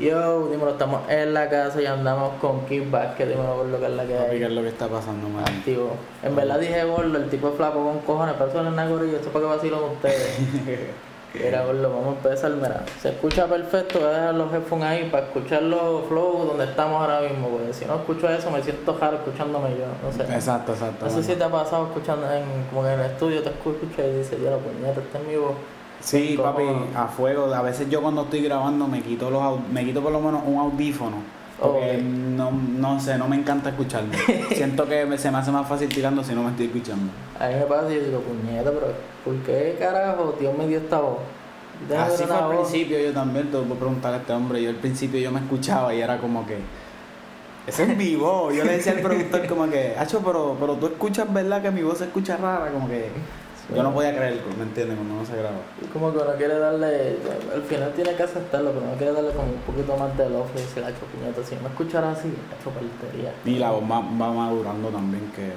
Yo, dímelo, estamos en la casa y andamos con Kickback, que dímelo por lo que es la que Papi, ¿qué hay. es lo que está pasando, man? Activo. En verdad dije gordo, el tipo es flaco con cojones, pero eso no es nada gorillo, esto es para que vacilen ustedes. Mira, gordo, vamos a empezar, mira. Se escucha perfecto, voy a dejar los headphones ahí para escuchar los flows donde estamos ahora mismo, porque si no escucho eso me siento raro escuchándome yo, no sé. Exacto, exacto. No sé si te ha pasado escuchando en, como que en el estudio, te escuchas y dices, ya la puñeta, este es mi voz. Sí, papi, a fuego. A veces yo cuando estoy grabando me quito los me quito por lo menos un audífono. Porque no, no sé, no me encanta escucharme. Siento que se me hace más fácil tirando si no me estoy escuchando. A mí me pasa y yo digo, puñeta, pero ¿por qué carajo Dios me dio esta voz? Déjame Así fue al principio yo también, te voy a preguntar a este hombre. Yo al principio yo me escuchaba y era como que. Esa es mi voz. Yo le decía al productor como que, Hacho, pero, pero tú escuchas, ¿verdad? Que mi voz se escucha rara, como que. Yo no podía creerlo, ¿me entiendes? Cuando no se graba. Como que uno quiere darle, al final tiene que aceptarlo, pero uno quiere darle como un poquito más de love y decir, hacho puñeta, si me escuchara así, hacho paltería. Y la voz va, va madurando también, que.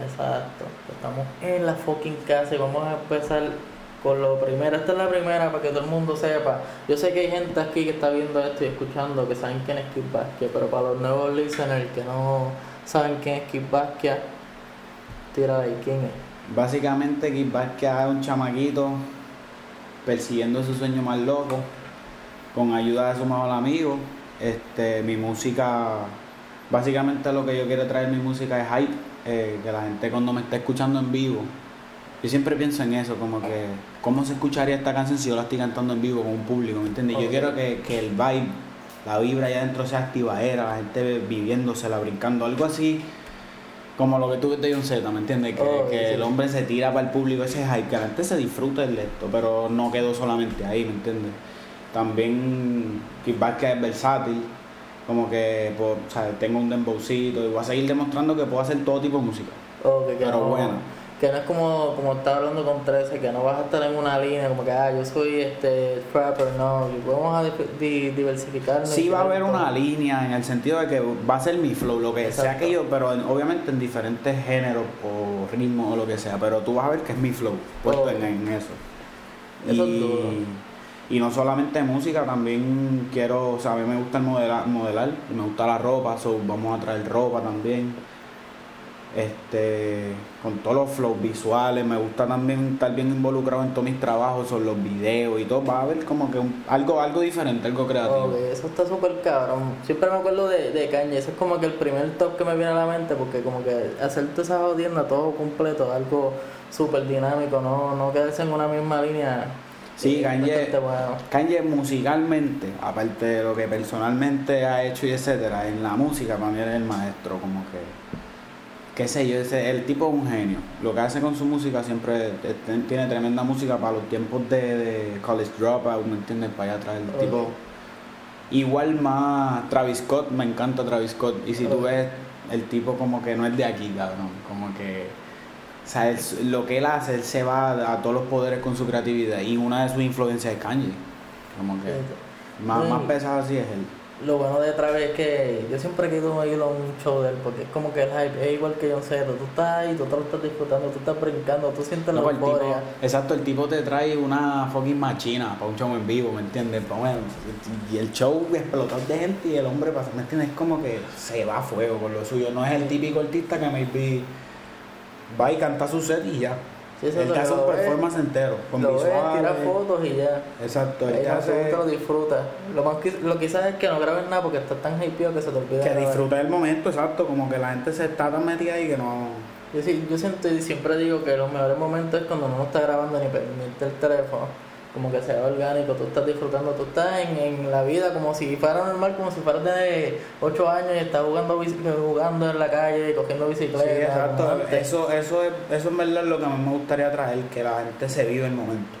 Exacto. Estamos en la fucking casa y vamos a empezar con lo primero. Esta es la primera para que todo el mundo sepa. Yo sé que hay gente aquí que está viendo esto y escuchando que saben quién es Kid Basquiat, pero para los nuevos listeners que no saben quién es Kid Basquiat, tira ahí quién es. Básicamente, Kid Basquiat es un chamaquito persiguiendo su sueño más loco, con ayuda de su mejor amigo. Este, mi música, básicamente lo que yo quiero traer mi música es hype, eh, que la gente cuando me está escuchando en vivo, yo siempre pienso en eso, como que cómo se escucharía esta canción si yo la estoy cantando en vivo con un público, ¿me entiendes? Yo quiero que, que el vibe, la vibra allá adentro sea activadera, la gente viviéndosela, brincando, algo así como lo que tú de un Z, ¿me entiendes? Que, Oh, que sí. el hombre se tira para el público ese hype, que la gente se disfruta de esto, pero no quedó solamente ahí, ¿me entiendes? También Basquiat es versátil, como que pues, o sea, tengo un dembowcito y voy a seguir demostrando que puedo hacer todo tipo de música. O que, que Pero no, bueno. Que no es como, como estaba hablando con 13, que no vas a estar en una línea como que, ah, yo soy este trapper, no, vamos a di- diversificarnos. Sí va a haber todo. una línea en el sentido de que va a ser mi flow, lo que sea que yo, pero en- obviamente en diferentes géneros o ritmos o lo que sea, pero tú vas a ver que es mi flow, puesto Oh. en, en eso. Eso es y, duro. y no solamente música, también quiero, o sea, a mí me gusta el modelar, modelar y me gusta la ropa, so vamos a traer ropa también. Este, con todos los flows visuales, me gusta también estar bien involucrado en todos mis trabajos, son los videos y todo, va a haber como que un- algo, algo diferente, algo creativo. Eso está súper cabrón. Siempre me acuerdo de, de Kanye, ese es como que el primer top que me viene a la mente, porque como que hacer toda esa jodienda todo completo, algo súper dinámico, no, no quedarse en una misma línea. Sí, Kanye- bueno. Kanye musicalmente, aparte de lo que personalmente ha hecho y etcétera, en la música para mí es el maestro, como que, qué sé yo, ese, el tipo es un genio. Lo que hace con su música siempre tiene tremenda música para los tiempos de, de College Dropout, ¿me entiendes? Para allá atrás, el tipo... Igual más Travis Scott, me encanta Travis Scott, y si tú ves, el tipo como que no es de aquí, cabrón, como que... O sea, él- lo que él hace, él se va a, a todos los poderes con su creatividad, y una de sus influencias es Kanye. Como que... Más, más pesado así es él. Lo bueno de Travis es que yo siempre quiero ir a un show de él porque es como que el hype es igual que John Cena. Tú estás ahí, tú te lo estás disfrutando, tú estás brincando, tú sientes No, la pues euforia. exacto, el tipo te trae una fucking machina para un show en vivo, ¿me entiendes? Bueno, y el show explotado de gente y el hombre pasa, ¿me entiendes? Es como que se va a fuego con lo suyo. No es el típico artista que maybe va y canta su set y ya. Sí, él te hace un performance entero, con Lo visuales. tiras fotos y ya. Exacto, él te hace lo disfrutas. Lo más que, lo quizás es que no grabes nada porque estás tan hypeado que se te olvida. que disfruta el momento, exacto, como que la gente se está tan metida ahí que no... Yo, sí, yo siento y siempre digo que los mejores momentos es cuando uno no está grabando ni pendiente el teléfono. Como que sea orgánico, tú estás disfrutando, tú estás en, en la vida como si fuera normal, como si fueras de 8 años y estás jugando, jugando en la calle, cogiendo bicicleta. Sí, exacto. Eso, eso, es, eso en verdad es lo que a mí me gustaría traer, que la gente se vive el momento.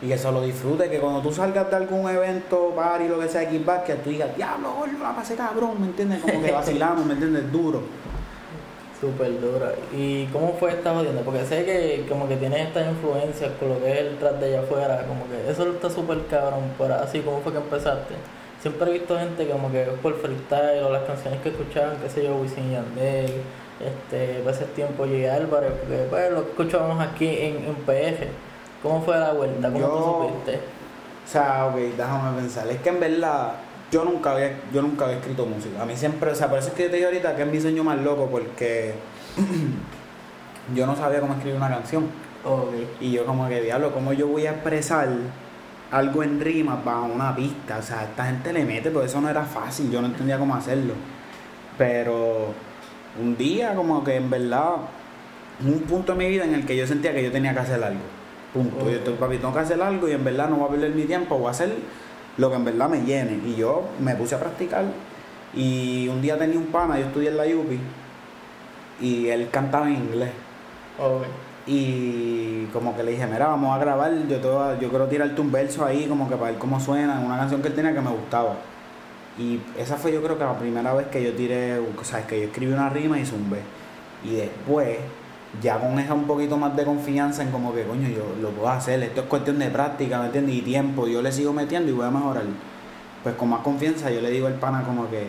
Y que se lo disfrute, que cuando tú salgas de algún evento, party, lo que sea, aquí que tú digas, diablo, la pasé cabrón, ¿me entiendes? Como que vacilamos, ¿me entiendes? Duro. Súper dura. ¿Y cómo fue esta jodienda? Porque sé que como que tienes estas influencias con lo que es el trap de allá afuera, como que eso está súper cabrón, pero así, ¿cómo fue que empezaste? Siempre he visto gente como que por freestyle o las canciones que escuchaban, qué sé yo, Wisin Yandel, este, ese tiempo J Álvarez, porque pues lo que escuchábamos aquí en, en PF. ¿Cómo fue la vuelta? ¿Cómo Yo- tú supiste? O sea, ok, déjame pensar. Es que en verdad, yo nunca había, yo nunca había escrito música. A mí siempre, o sea, por eso es que yo te digo ahorita que es mi sueño más loco, porque yo no sabía cómo escribir una canción. Y yo como que, diablo, ¿cómo yo voy a expresar algo en rima bajo una pista? O sea, esta gente le mete, pero eso no era fácil, yo no entendía cómo hacerlo. Pero un día como que en verdad, un punto en mi vida en el que yo sentía que yo tenía que hacer algo. Punto. Yo, tengo- papi, tengo que hacer algo y en verdad no voy a perder mi tiempo, voy a hacer lo que en verdad me llene. Y yo me puse a practicar. Y un día tenía un pana, yo estudié en la UPI, y él cantaba en inglés. Ok. Y como que le dije, mira, vamos a grabar, yo, a- yo quiero tirarte un verso ahí, como que para ver cómo suena, en una canción que él tenía que me gustaba. Y esa fue yo creo que la primera vez que yo tiré, o sea, que yo escribí una rima y zumbé. Y después, ya con esa un poquito más de confianza en como que, coño, yo lo puedo hacer, esto es cuestión de práctica, ¿me entiendes? Y tiempo, yo le sigo metiendo y voy a mejorar. Pues con más confianza yo le digo al pana como que,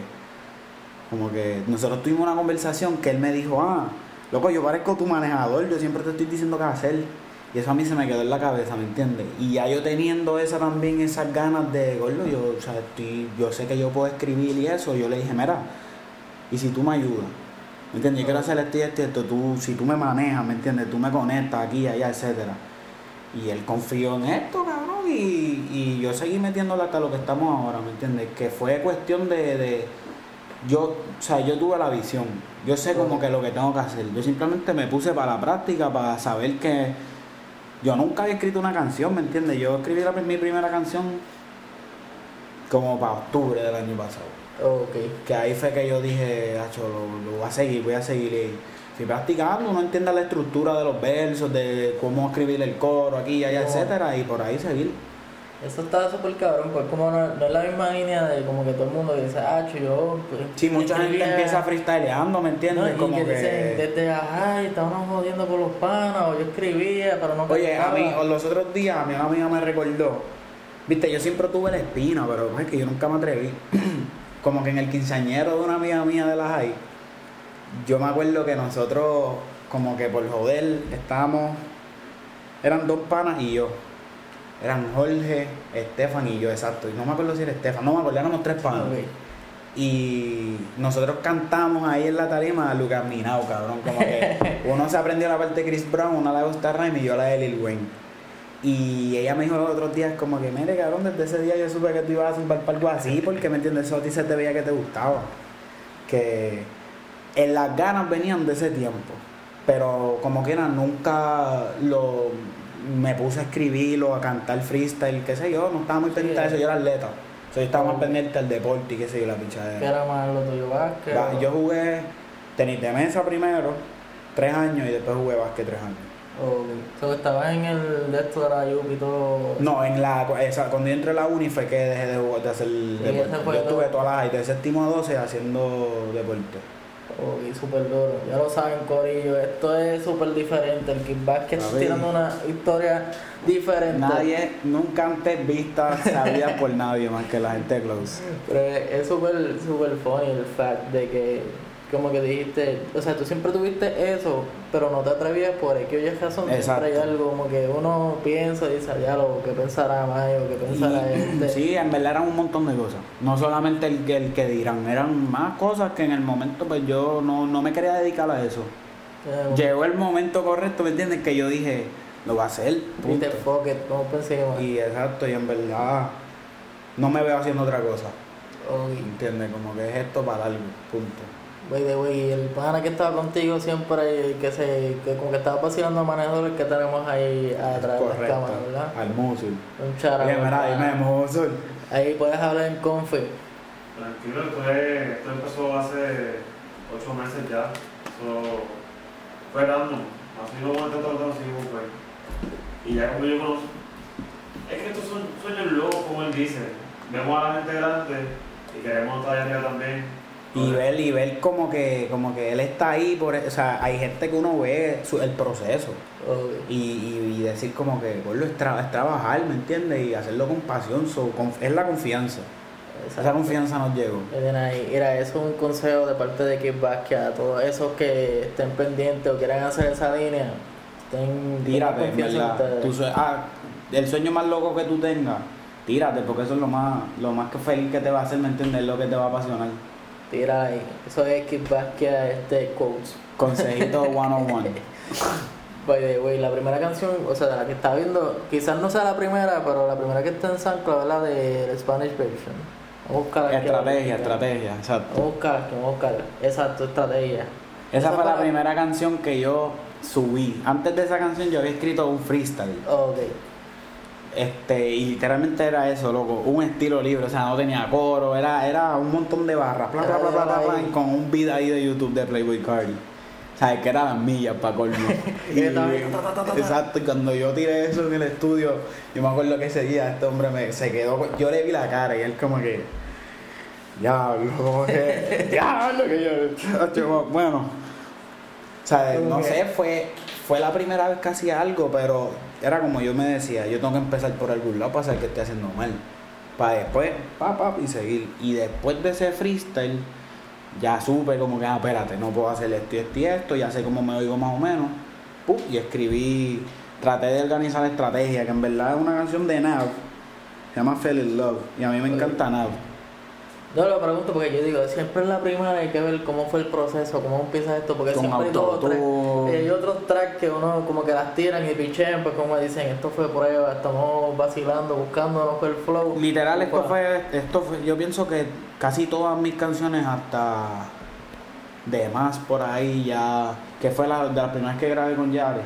como que nosotros tuvimos una conversación que él me dijo, ah, loco, yo parezco tu manejador, yo siempre te estoy diciendo qué hacer. Y eso a mí se me quedó en la cabeza, ¿me entiendes? Y ya yo teniendo esa también, esas ganas de, gordo, yo, o sea, estoy, yo sé que yo puedo escribir y eso, yo le dije, mira, y si tú me ayudas, ¿me entiendes? Yo quiero hacer esto y esto y esto, tú, si tú me manejas, ¿me entiendes? Tú me conectas aquí, allá, etcétera. Y él confió en esto, cabrón, y, y yo seguí metiéndole hasta lo que estamos ahora, ¿me entiendes? Que fue cuestión de, de yo, o sea, yo tuve la visión, yo sé como que lo que tengo que hacer, yo simplemente me puse para la práctica, para saber que yo nunca había escrito una canción, ¿me entiendes? Yo escribí la- mi primera canción como para octubre del año pasado, Ok. que ahí fue que yo dije, Acho, lo, lo voy a seguir, voy a seguir, y fui practicando, uno entiende la estructura de los versos, de cómo escribir el coro aquí y allá, Oh. etcétera, y por ahí seguir. Eso está súper cabrón, pues como no, no es la misma línea de como que todo el mundo dice, ah, yo... Pues, Sí, mucha gente empieza freestyleando, ¿me entiendes? No, y como que, que... dicen desde, ay, estábamos jodiendo con los panas, o yo escribía, pero no Oye, a mí, cantaba". o los otros días, a mi amiga me recordó, viste, yo siempre tuve la espina, pero es que yo nunca me atreví. Como que en el quinceañero de una amiga mía de la high, yo me acuerdo que nosotros, como que por joder, estábamos, eran dos panas y yo. Eran Jorge, Estefan y yo, exacto. Y no me acuerdo si era Estefan, no me acuerdo, éramos tres panas. Ok. Y nosotros cantamos ahí en la tarima a Lucas Minao, cabrón. Como que uno se aprendió la parte de Chris Brown, una la de Rhymes y yo la de Lil Wayne. Y ella me dijo los otros días como que, mire cabrón, desde ese día yo supe que tú ibas a zumbar para algo así, porque me entiendes, eso a ti se te veía que te gustaba. Que en las ganas venían de ese tiempo. Pero como que era, nunca lo me puse a escribir o a cantar freestyle, qué sé yo, no estaba muy Sí, pendiente de eso, eh. yo era atleta. O sea, yo estaba más pendiente del deporte y qué sé yo, la ¿Qué pichadera. era más lo tuyo, básquet? Yo jugué tenis de mesa primero, tres años, y después jugué básquet tres años. Ok. So, estabas en el de esto de la y todo. No, en la, esa, cuando yo entré a la uni fue que dejé de, de hacer deporte. Yo todo. estuve todas las high, de séptimo a 12 haciendo deporte. Ok, súper duro. Ya lo saben, Corillo. Esto es súper diferente. El kickback está Papi. tirando una historia diferente. Nadie, nunca antes vista, sabía por nadie más que la gente de Close. Pero es súper, súper funny el fact de que, como que dijiste, o sea, tú siempre tuviste eso, pero no te atrevías por X o Y razón. Exacto. Siempre hay algo como que uno piensa y dice, ya lo que pensará más o que pensará Y- este. sí, en verdad eran un montón de cosas. No solamente el, que- el que dirán, eran más cosas que en el momento pues yo no, no me quería dedicar a eso. Eh, Llegó el momento correcto, ¿me entiendes? Que yo dije, lo va a hacer, punto. Viste, fuck it, no pensé más. Y exacto, y en verdad no me veo haciendo otra cosa. Ok. ¿Entiendes? Como que es esto para algo, punto. By the way, el pana que estaba contigo siempre, que se, que como que estaba vacilando a manejadores que tenemos ahí atrás de las cámaras, ¿verdad? Al Musul. Un mira, dime, Musul. Ahí puedes hablar en confe. Tranquilo, esto, es- esto empezó hace ocho meses ya. So, fue random. Así lo hemos tratado así como fue. Y ya como yo conozco. Es que estos son sueños locos, como él dice. Vemos a la gente grande y queremos estar allá arriba también. Y ver, y ver como que, como que él está ahí, por, o sea, hay gente que uno ve su- el proceso. Y, y, y decir como que, bueno, es, tra- es trabajar, ¿me entiendes? Y hacerlo con pasión, so, conf- es la confianza. Esa confianza nos llegó. Mira, eso es un consejo de parte de Kickback que a todos esos que estén pendientes o quieran hacer esa línea, estén tengan Tírate, confianza en ah, el sueño más loco que tú tengas, tírate, porque eso es lo más, lo más que feliz que te va a hacer, ¿me entiendes? Lo que te va a apasionar. Tira ahí. Eso es Basquiat, este, quotes. Consejito 101. By the way, la primera canción, o sea, la que estaba viendo, quizás no sea la primera, pero la primera que está en SoundCloud es la de la Spanish version. Vamos a buscar aquí. estrategia, estrategia, exacto. Vamos a buscar aquí, vamos a. Exacto, estrategia. Esa fue la primera canción que yo subí. Antes de esa canción yo había escrito un freestyle. Ok. Este, y literalmente era eso, loco, un estilo libre, o sea, no tenía coro, era, era un montón de barras, bla, bla, bla, bla, bla, bla, y con un beat ahí de YouTube de Playboy Cardi. O sea, que era las millas para colmo. Y exacto, y cuando yo tiré eso en el estudio, yo me acuerdo que ese día este hombre me, se quedó, yo le vi la cara y él como que, diablo, como que, diablo, que yo, bueno, o sea, no sé, fue, fue la primera vez que hacía algo, pero era como yo me decía, yo tengo que empezar por algún lado para saber que estoy haciendo mal. Para después, pa, pa, y seguir. Y después de ese freestyle, ya supe como que, ah, espérate, no puedo hacer esto y esto y esto, ya sé cómo me oigo más o menos. Pum, y escribí, traté de organizar la estrategia, que en verdad es una canción de Nav, se llama Fell in Love, y a mí me encanta Nav. Yo lo pregunto porque yo digo, siempre es la primera hay que ver cómo fue el proceso, cómo empieza esto, porque Con siempre hay dos o tres. autotune. y hay otros tracks que uno como que las tiran y pichean, pues como dicen, esto fue prueba, estamos vacilando, buscando no fue el flow. Literal, esto Fue- esto fue, yo pienso que casi todas mis canciones hasta de más por ahí ya, que fue la de las primeras que grabé con Yari,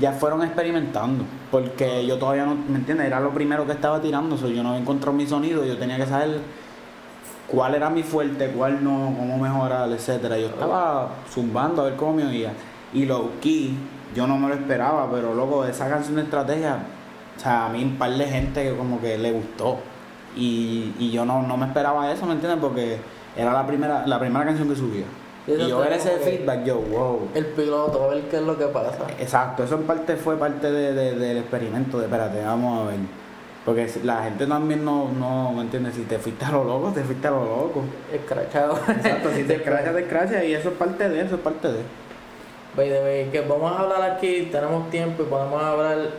ya fueron experimentando, porque yo todavía no, ¿me entiendes? Era lo primero que estaba tirando, so, yo no había encontrado mi sonido, yo tenía que saber cuál era mi fuerte, cuál no, cómo mejorar, etcétera. Yo estaba zumbando a ver cómo me oía. Y lo key, yo no me lo esperaba, pero loco, esa canción de estrategia, o sea, a mí un par de gente que como que le gustó. Y, y yo no, no me esperaba eso, ¿me entiendes? Porque era la primera, la primera canción que subía. Y yo ver ese feedback, yo, wow. El piloto, a ver qué es lo que pasa. Exacto, eso en parte fue parte de- de- del experimento de, espérate, vamos a ver. Porque la gente también no, no, ¿me entiendes? Si te fuiste a lo loco, te fuiste a lo loco. Escrachado. Exacto, si te escrachas, te escrachas y eso es parte de, eso es parte de. By the way, que vamos a hablar aquí, tenemos tiempo y podemos hablar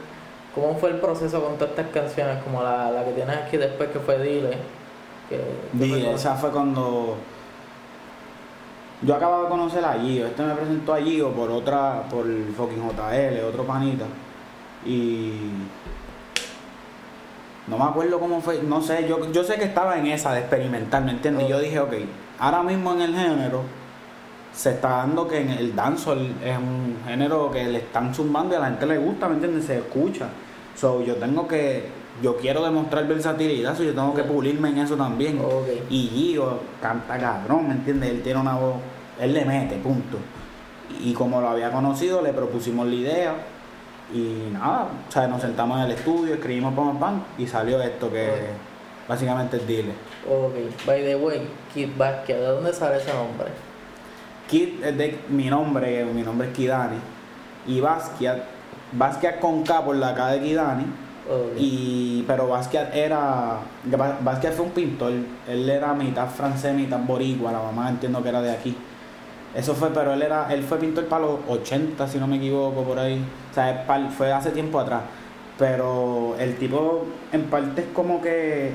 cómo fue el proceso con todas estas canciones, como la, la que tienes aquí después que fue Dile. Que, Dile, esa fue cuando yo acababa de conocer a Gio, este me presentó a Gio por otra, por fucking JL, otro panita. Y no me acuerdo cómo fue, no sé, yo, yo sé que estaba en esa de experimentar, ¿me entiendes? Y yo dije, ok, ahora mismo en el género se está dando que en el dancehall es un género que le están zumbando y a la gente le gusta, ¿me entiendes? Se escucha. So, yo tengo que, yo quiero demostrar versatilidad, so yo tengo que pulirme en eso también. Y Gio canta cabrón, ¿me entiendes? Él tiene una voz, él le mete, punto. Y como lo había conocido, le propusimos la idea. Y nada, o sea, nos sentamos en el estudio, escribimos pam, pam, y salió esto que básicamente es Dile. Ok, by the way, Kid Basquiat, ¿de dónde sale ese nombre? Kid es de mi nombre, mi nombre es Kidani. Y Basquiat, Basquiat con K por la K de Kidani. Y, pero Basquiat era. Ba- Basquiat fue un pintor. Él era mitad francés, mitad boricua. La mamá entiendo que era de aquí. Eso fue, pero él era, él fue pintor para los 80, si no me equivoco, por ahí. O sea, fue hace tiempo atrás. Pero el tipo, en parte, es como que.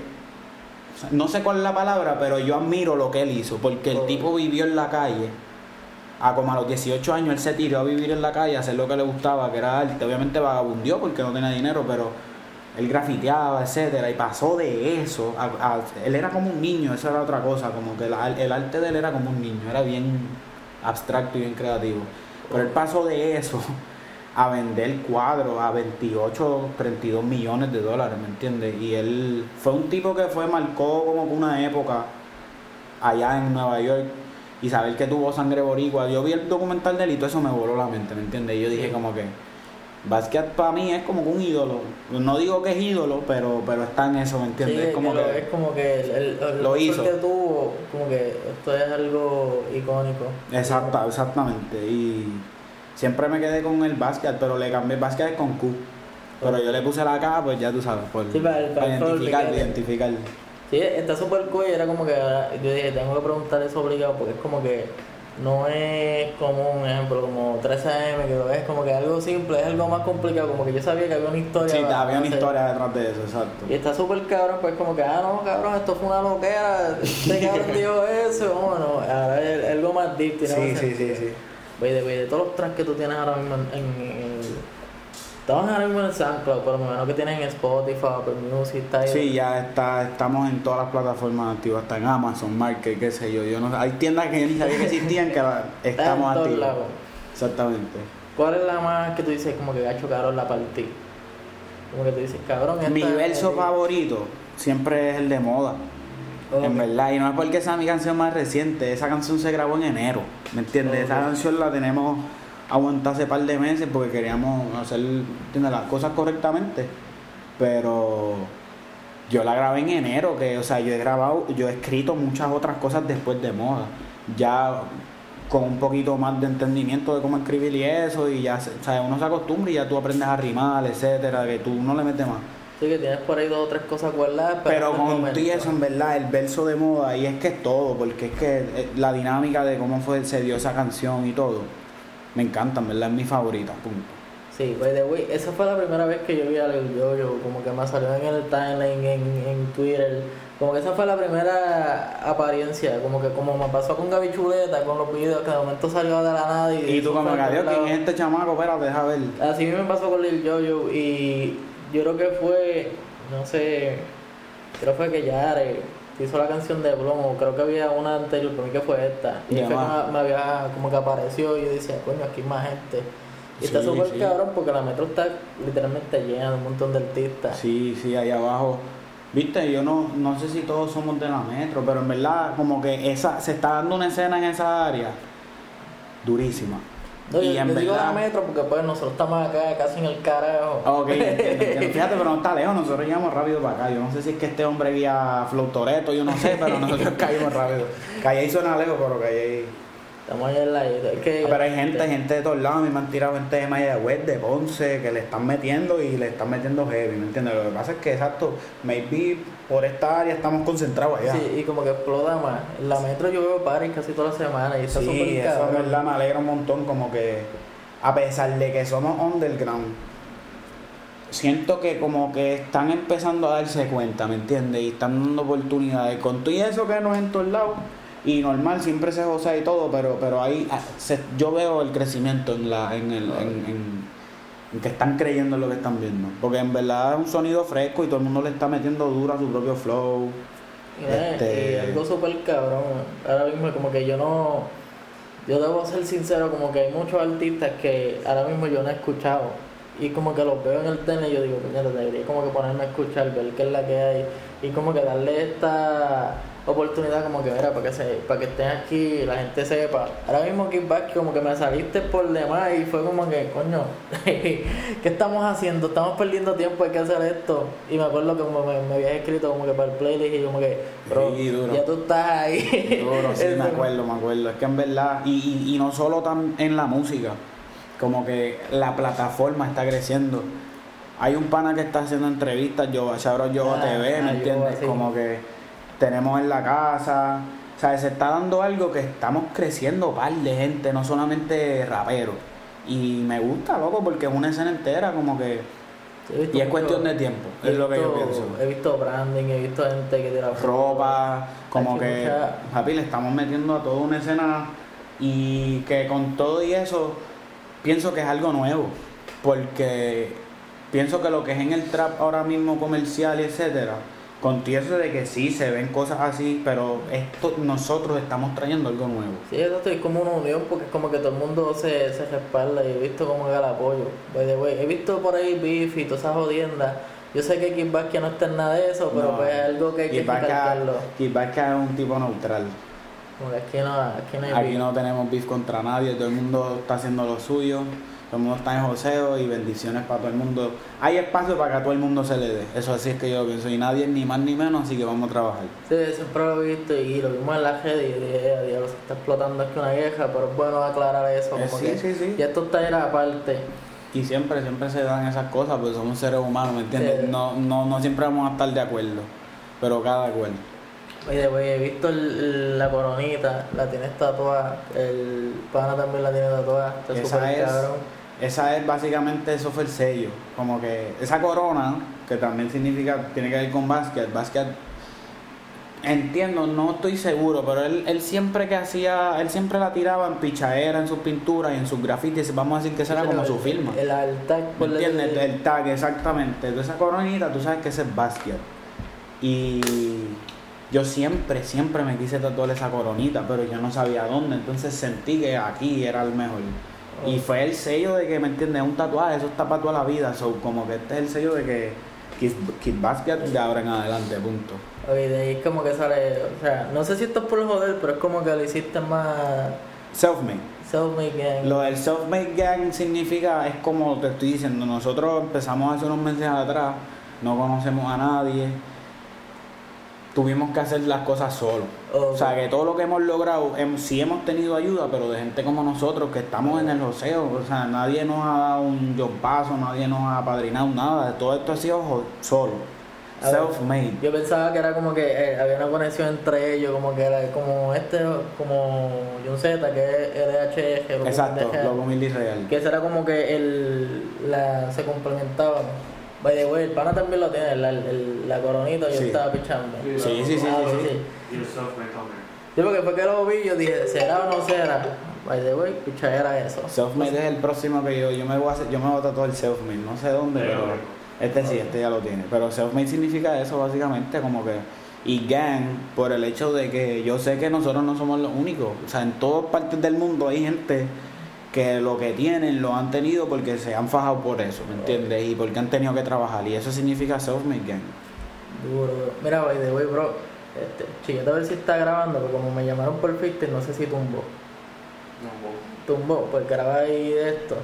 No sé cuál es la palabra, pero yo admiro lo que él hizo. Porque el Oh. tipo vivió en la calle. A como a los 18 años él se tiró a vivir en la calle, a hacer lo que le gustaba, que era arte. Obviamente vagabundió porque no tenía dinero, pero él grafiteaba, etcétera, y pasó de eso. A, a- él era como un niño, eso era otra cosa, como que la- el arte de él era como un niño, era bien abstracto y bien creativo. Pero él pasó de eso a vender cuadros a 28, 32 millones de dólares, ¿me entiendes? Y él fue un tipo que fue, marcó como una época allá en Nueva York y saber que tuvo sangre boricua. Yo vi el documental de él y todo eso me voló la mente, ¿me entiendes? Y yo dije como que Basquiat para mí es como que un ídolo. No digo que es ídolo, pero pero está en eso, ¿me Sí, entiendes? es como que lo- que es como que el, el, el Lo hizo. que tuvo, como que esto es algo icónico. Exacto, exactamente. Y siempre me quedé con el Basquiat, pero le cambié Basquiat con Q. Pero yo le puse la K, pues ya tú sabes, por, Sí, para el- para el identificar, porque- identificar. Sí, está súper cool y era como que yo dije, tengo que preguntar eso obligado porque es como que no es como un ejemplo, como 13am, que es como que algo simple, es algo más complicado, como que yo sabía que había una historia. Sí, había una historia detrás de eso, exacto. Y está súper cabrón, pues como que, ah, no, cabrón, esto fue una loquera, este cabrón dijo eso, bueno, ahora es algo más deep, Sí, sí, sí, sí. Oye, de, de todos los tracks que tú tienes ahora mismo en, en, en el... Estamos ahora mismo en el SoundCloud, pero me imagino que tienes en Spotify, Apple Music, está ahí. Sí, ya está, estamos en todas las plataformas activas, está en Amazon, Market, qué sé yo. yo no, hay tiendas que yo ni sabía que existían que la- estamos activos. lados. Exactamente. ¿Cuál es la más que tú dices como que gacho cabrón la partí? Como que tú dices, cabrón, Mi verso favorito siempre es el de moda. En verdad, y no es porque sea mi canción más reciente, esa canción se grabó en enero, ¿me entiendes? Esa canción la tenemos aguantada hace par de meses porque queríamos hacer las cosas correctamente, pero yo la grabé en enero, que, o sea, yo he grabado, yo he escrito muchas otras cosas después de moda, ya con un poquito más de entendimiento de cómo escribir y eso, y ya, o sea, uno se acostumbra y ya tú aprendes a rimar, etcétera, que tú no le metes más. Sí, que tienes por ahí dos o tres cosas guardadas, pero, Pero con eso, en verdad, el verso de moda, y es que es todo, porque es que eh, la dinámica de cómo fue, se dio esa canción y todo, me encanta, en verdad, es mi favorita, punto. Sí, by the way, esa fue la primera vez que yo vi a Lil Jojo, como que me salió en el timeline, en, en Twitter. Como que esa fue la primera apariencia, como que como me pasó con Gaby Chuleta, con los videos que de momento salió de la nada y... Y tú como que, por ¿quién es este chamaco? Espérate, deja ver. Así me pasó con Lil Jojo y yo creo que fue, no sé, creo fue que Yare hizo la canción de Blon, o creo que había una anterior, para mí que fue esta. Y fue más. me, me había como que apareció y yo decía, coño, aquí hay más gente. Y está súper sí. cabrón porque la metro está literalmente llena de un montón de artistas. Sí, sí, ahí abajo. Viste, yo no, no sé si todos somos de la metro, pero en verdad, como que esa se está dando una escena en esa área durísima. No, yo, y en yo digo la verdad. metro porque pues nosotros estamos acá casi en el carajo. Ok, entiendo, entiendo. fíjate, pero no está lejos, nosotros llegamos rápido para acá. Yo no sé si es que este hombre guía Flautoreto, yo no sé, pero nosotros caímos rápido. Calle ahí suena lejos, pero calle ahí. Estamos allá en la isla. Es que, Ah, Pero hay gente, gente de todos lados, a mí me han tirado gente de Mayagüez, de Ponce, que le están metiendo y le están metiendo heavy, ¿me entiendes? Lo que pasa es que, exacto, maybe por esta área estamos concentrados allá. Sí, y como que explota más. En la metro yo veo paris casi toda la semana y está Sí, súper eso cabrón. en verdad me alegra un montón, como que a pesar de que somos underground, siento que como que están empezando a darse cuenta, ¿me entiendes? Y están dando oportunidades con todo y eso que no es en todos lados. Y normal, siempre se goza y todo, pero pero ahí ah, se- yo veo el crecimiento en la en el en, en- en que están creyendo en lo que están viendo. Porque en verdad es un sonido fresco y todo el mundo le está metiendo duro a su propio flow. Y, eh, Este- y algo súper cabrón. Ahora mismo como que yo no... Yo debo ser sincero, como que hay muchos artistas que ahora mismo yo no he escuchado. Y como que los veo en el tele y yo digo, coño, debería como que ponerme a escuchar, ver qué es la que hay. Y como que darle esta oportunidad como que mira para que se, para que estén aquí la gente sepa. Ahora mismo Kickback como que me saliste por demás y fue como que, coño, ¿qué estamos haciendo? Estamos perdiendo tiempo, hay que hacer esto. Y me acuerdo que como me, me habías escrito como que para el playlist y como que, bro, Sí, duro. ya tú estás ahí. Duro, sí, me acuerdo, me acuerdo. Es que en verdad, y, y, y no solo tan en la música, como que la plataforma está creciendo. Hay un pana que está haciendo entrevistas, yo, Chabro Yo Ah, TV, ah, ¿me Yoba, entiendes? Como que tenemos en la casa, o sea, se está dando algo que estamos creciendo par de gente, no solamente raperos. Y me gusta, loco, porque es una escena entera, como que. Sí, Y es mucho- cuestión de tiempo, es lo que yo pienso. He visto branding, he visto gente que tira ropa, como Aquí que, mucha- papi, le estamos metiendo a toda una escena y que con todo y eso pienso que es algo nuevo, porque pienso que lo que es en el trap ahora mismo comercial y etcétera, con todo eso de que sí se ven cosas así, pero esto nosotros estamos trayendo algo nuevo. Sí, exacto, es como una unión porque es como que todo el mundo se, se respalda y he visto como que el apoyo. By way, he visto por ahí beef y todas esas jodiendas. Yo sé que Kickback no está en nada de eso, pero No. pues es algo que hay que recalcarlo. Es un tipo neutral. Como que aquí no, aquí no hay Aquí beef. no tenemos beef contra nadie, todo el mundo está haciendo lo suyo, todo el mundo está en joseo y bendiciones para todo el mundo. Hay espacio para que a todo el mundo se le dé, eso así es que yo pienso, y nadie ni más ni menos, así que vamos a trabajar. Sí, siempre lo he visto y lo vimos en la red y dije, "Eh, diablo, se está explotando aquí una vieja, pero es bueno aclarar eso. Eh, Como sí, que sí, sí. Ya esto está era aparte. Y siempre, siempre se dan esas cosas, porque somos seres humanos, ¿me entiendes? Sí. No, no, no siempre vamos a estar de acuerdo, pero cada acuerdo. Oye, güey, he visto el- la coronita, la tienes tatuada, el pana también la tiene tatuada, está súper cabrón. Esa es básicamente, eso fue el sello. Como que esa corona, que también significa, tiene que ver con básquet. Básquet, entiendo, no estoy seguro, pero él, él siempre que hacía, él siempre la tiraba en pichadera, en sus pinturas y en sus grafitis. Vamos a decir que esa era como su firma. El, el tag, ¿Me por entiendes? El tag, exactamente. Esa coronita, tú sabes que ese es básquet. Y yo siempre, siempre me quise tatuar esa coronita, pero yo no sabía dónde. Entonces sentí que aquí era el mejor. Y fue el sello de que, ¿me entiendes? Un tatuaje, eso está para toda la vida. So, como que este es el sello de que Kid, Kid Basket de ahora en adelante, punto. Oye, de ahí es como que sale, o sea, no sé si esto es por joder, pero es como que lo hiciste más Self-made. self-made gang. Lo del self-made gang significa, es como te estoy diciendo, nosotros empezamos hace unos meses atrás, no conocemos a nadie, tuvimos que hacer las cosas solos. O sea, que todo lo que hemos logrado, hem- sí hemos tenido ayuda, pero de gente como nosotros, que estamos en el joseo, o sea, nadie nos ha dado un paso, nadie nos ha apadrinado nada, todo esto ha sido solo, self-made. Yo pensaba que era como que eh, había una conexión entre ellos, como que era como este, como John Z, que es Loco Exacto, loco mil irreal. que ese era como que el, la, se complementaban. By the way, el pana también lo tiene, la, el- la coronita yo Sí. estaba pichando. Sí, sí, sí, Ah, sí, ok, sí. Y el self-made también. Sí, porque fue que lo vi, yo dije, ¿será o no será? By the way, pichadera eso. Self-made es el próximo que yo, yo me voy a hacer, yo me voy a tatuar el self-made, no sé dónde, Pero, pero este sí, este ya lo tiene. Pero self-made significa eso básicamente, como que, y gang, por el hecho de que yo sé que nosotros no somos los únicos, o sea, en todas partes del mundo hay gente que lo que tienen lo han tenido porque se han fajado por eso, ¿me entiendes? Y porque han tenido que trabajar, y eso significa self-made gang. Duro. Mira, by the way, bro, este, chiquete a ver si está grabando, porque como me llamaron por Fister, no sé si tumbó. Vos. Tumbó, pues graba ahí de esto.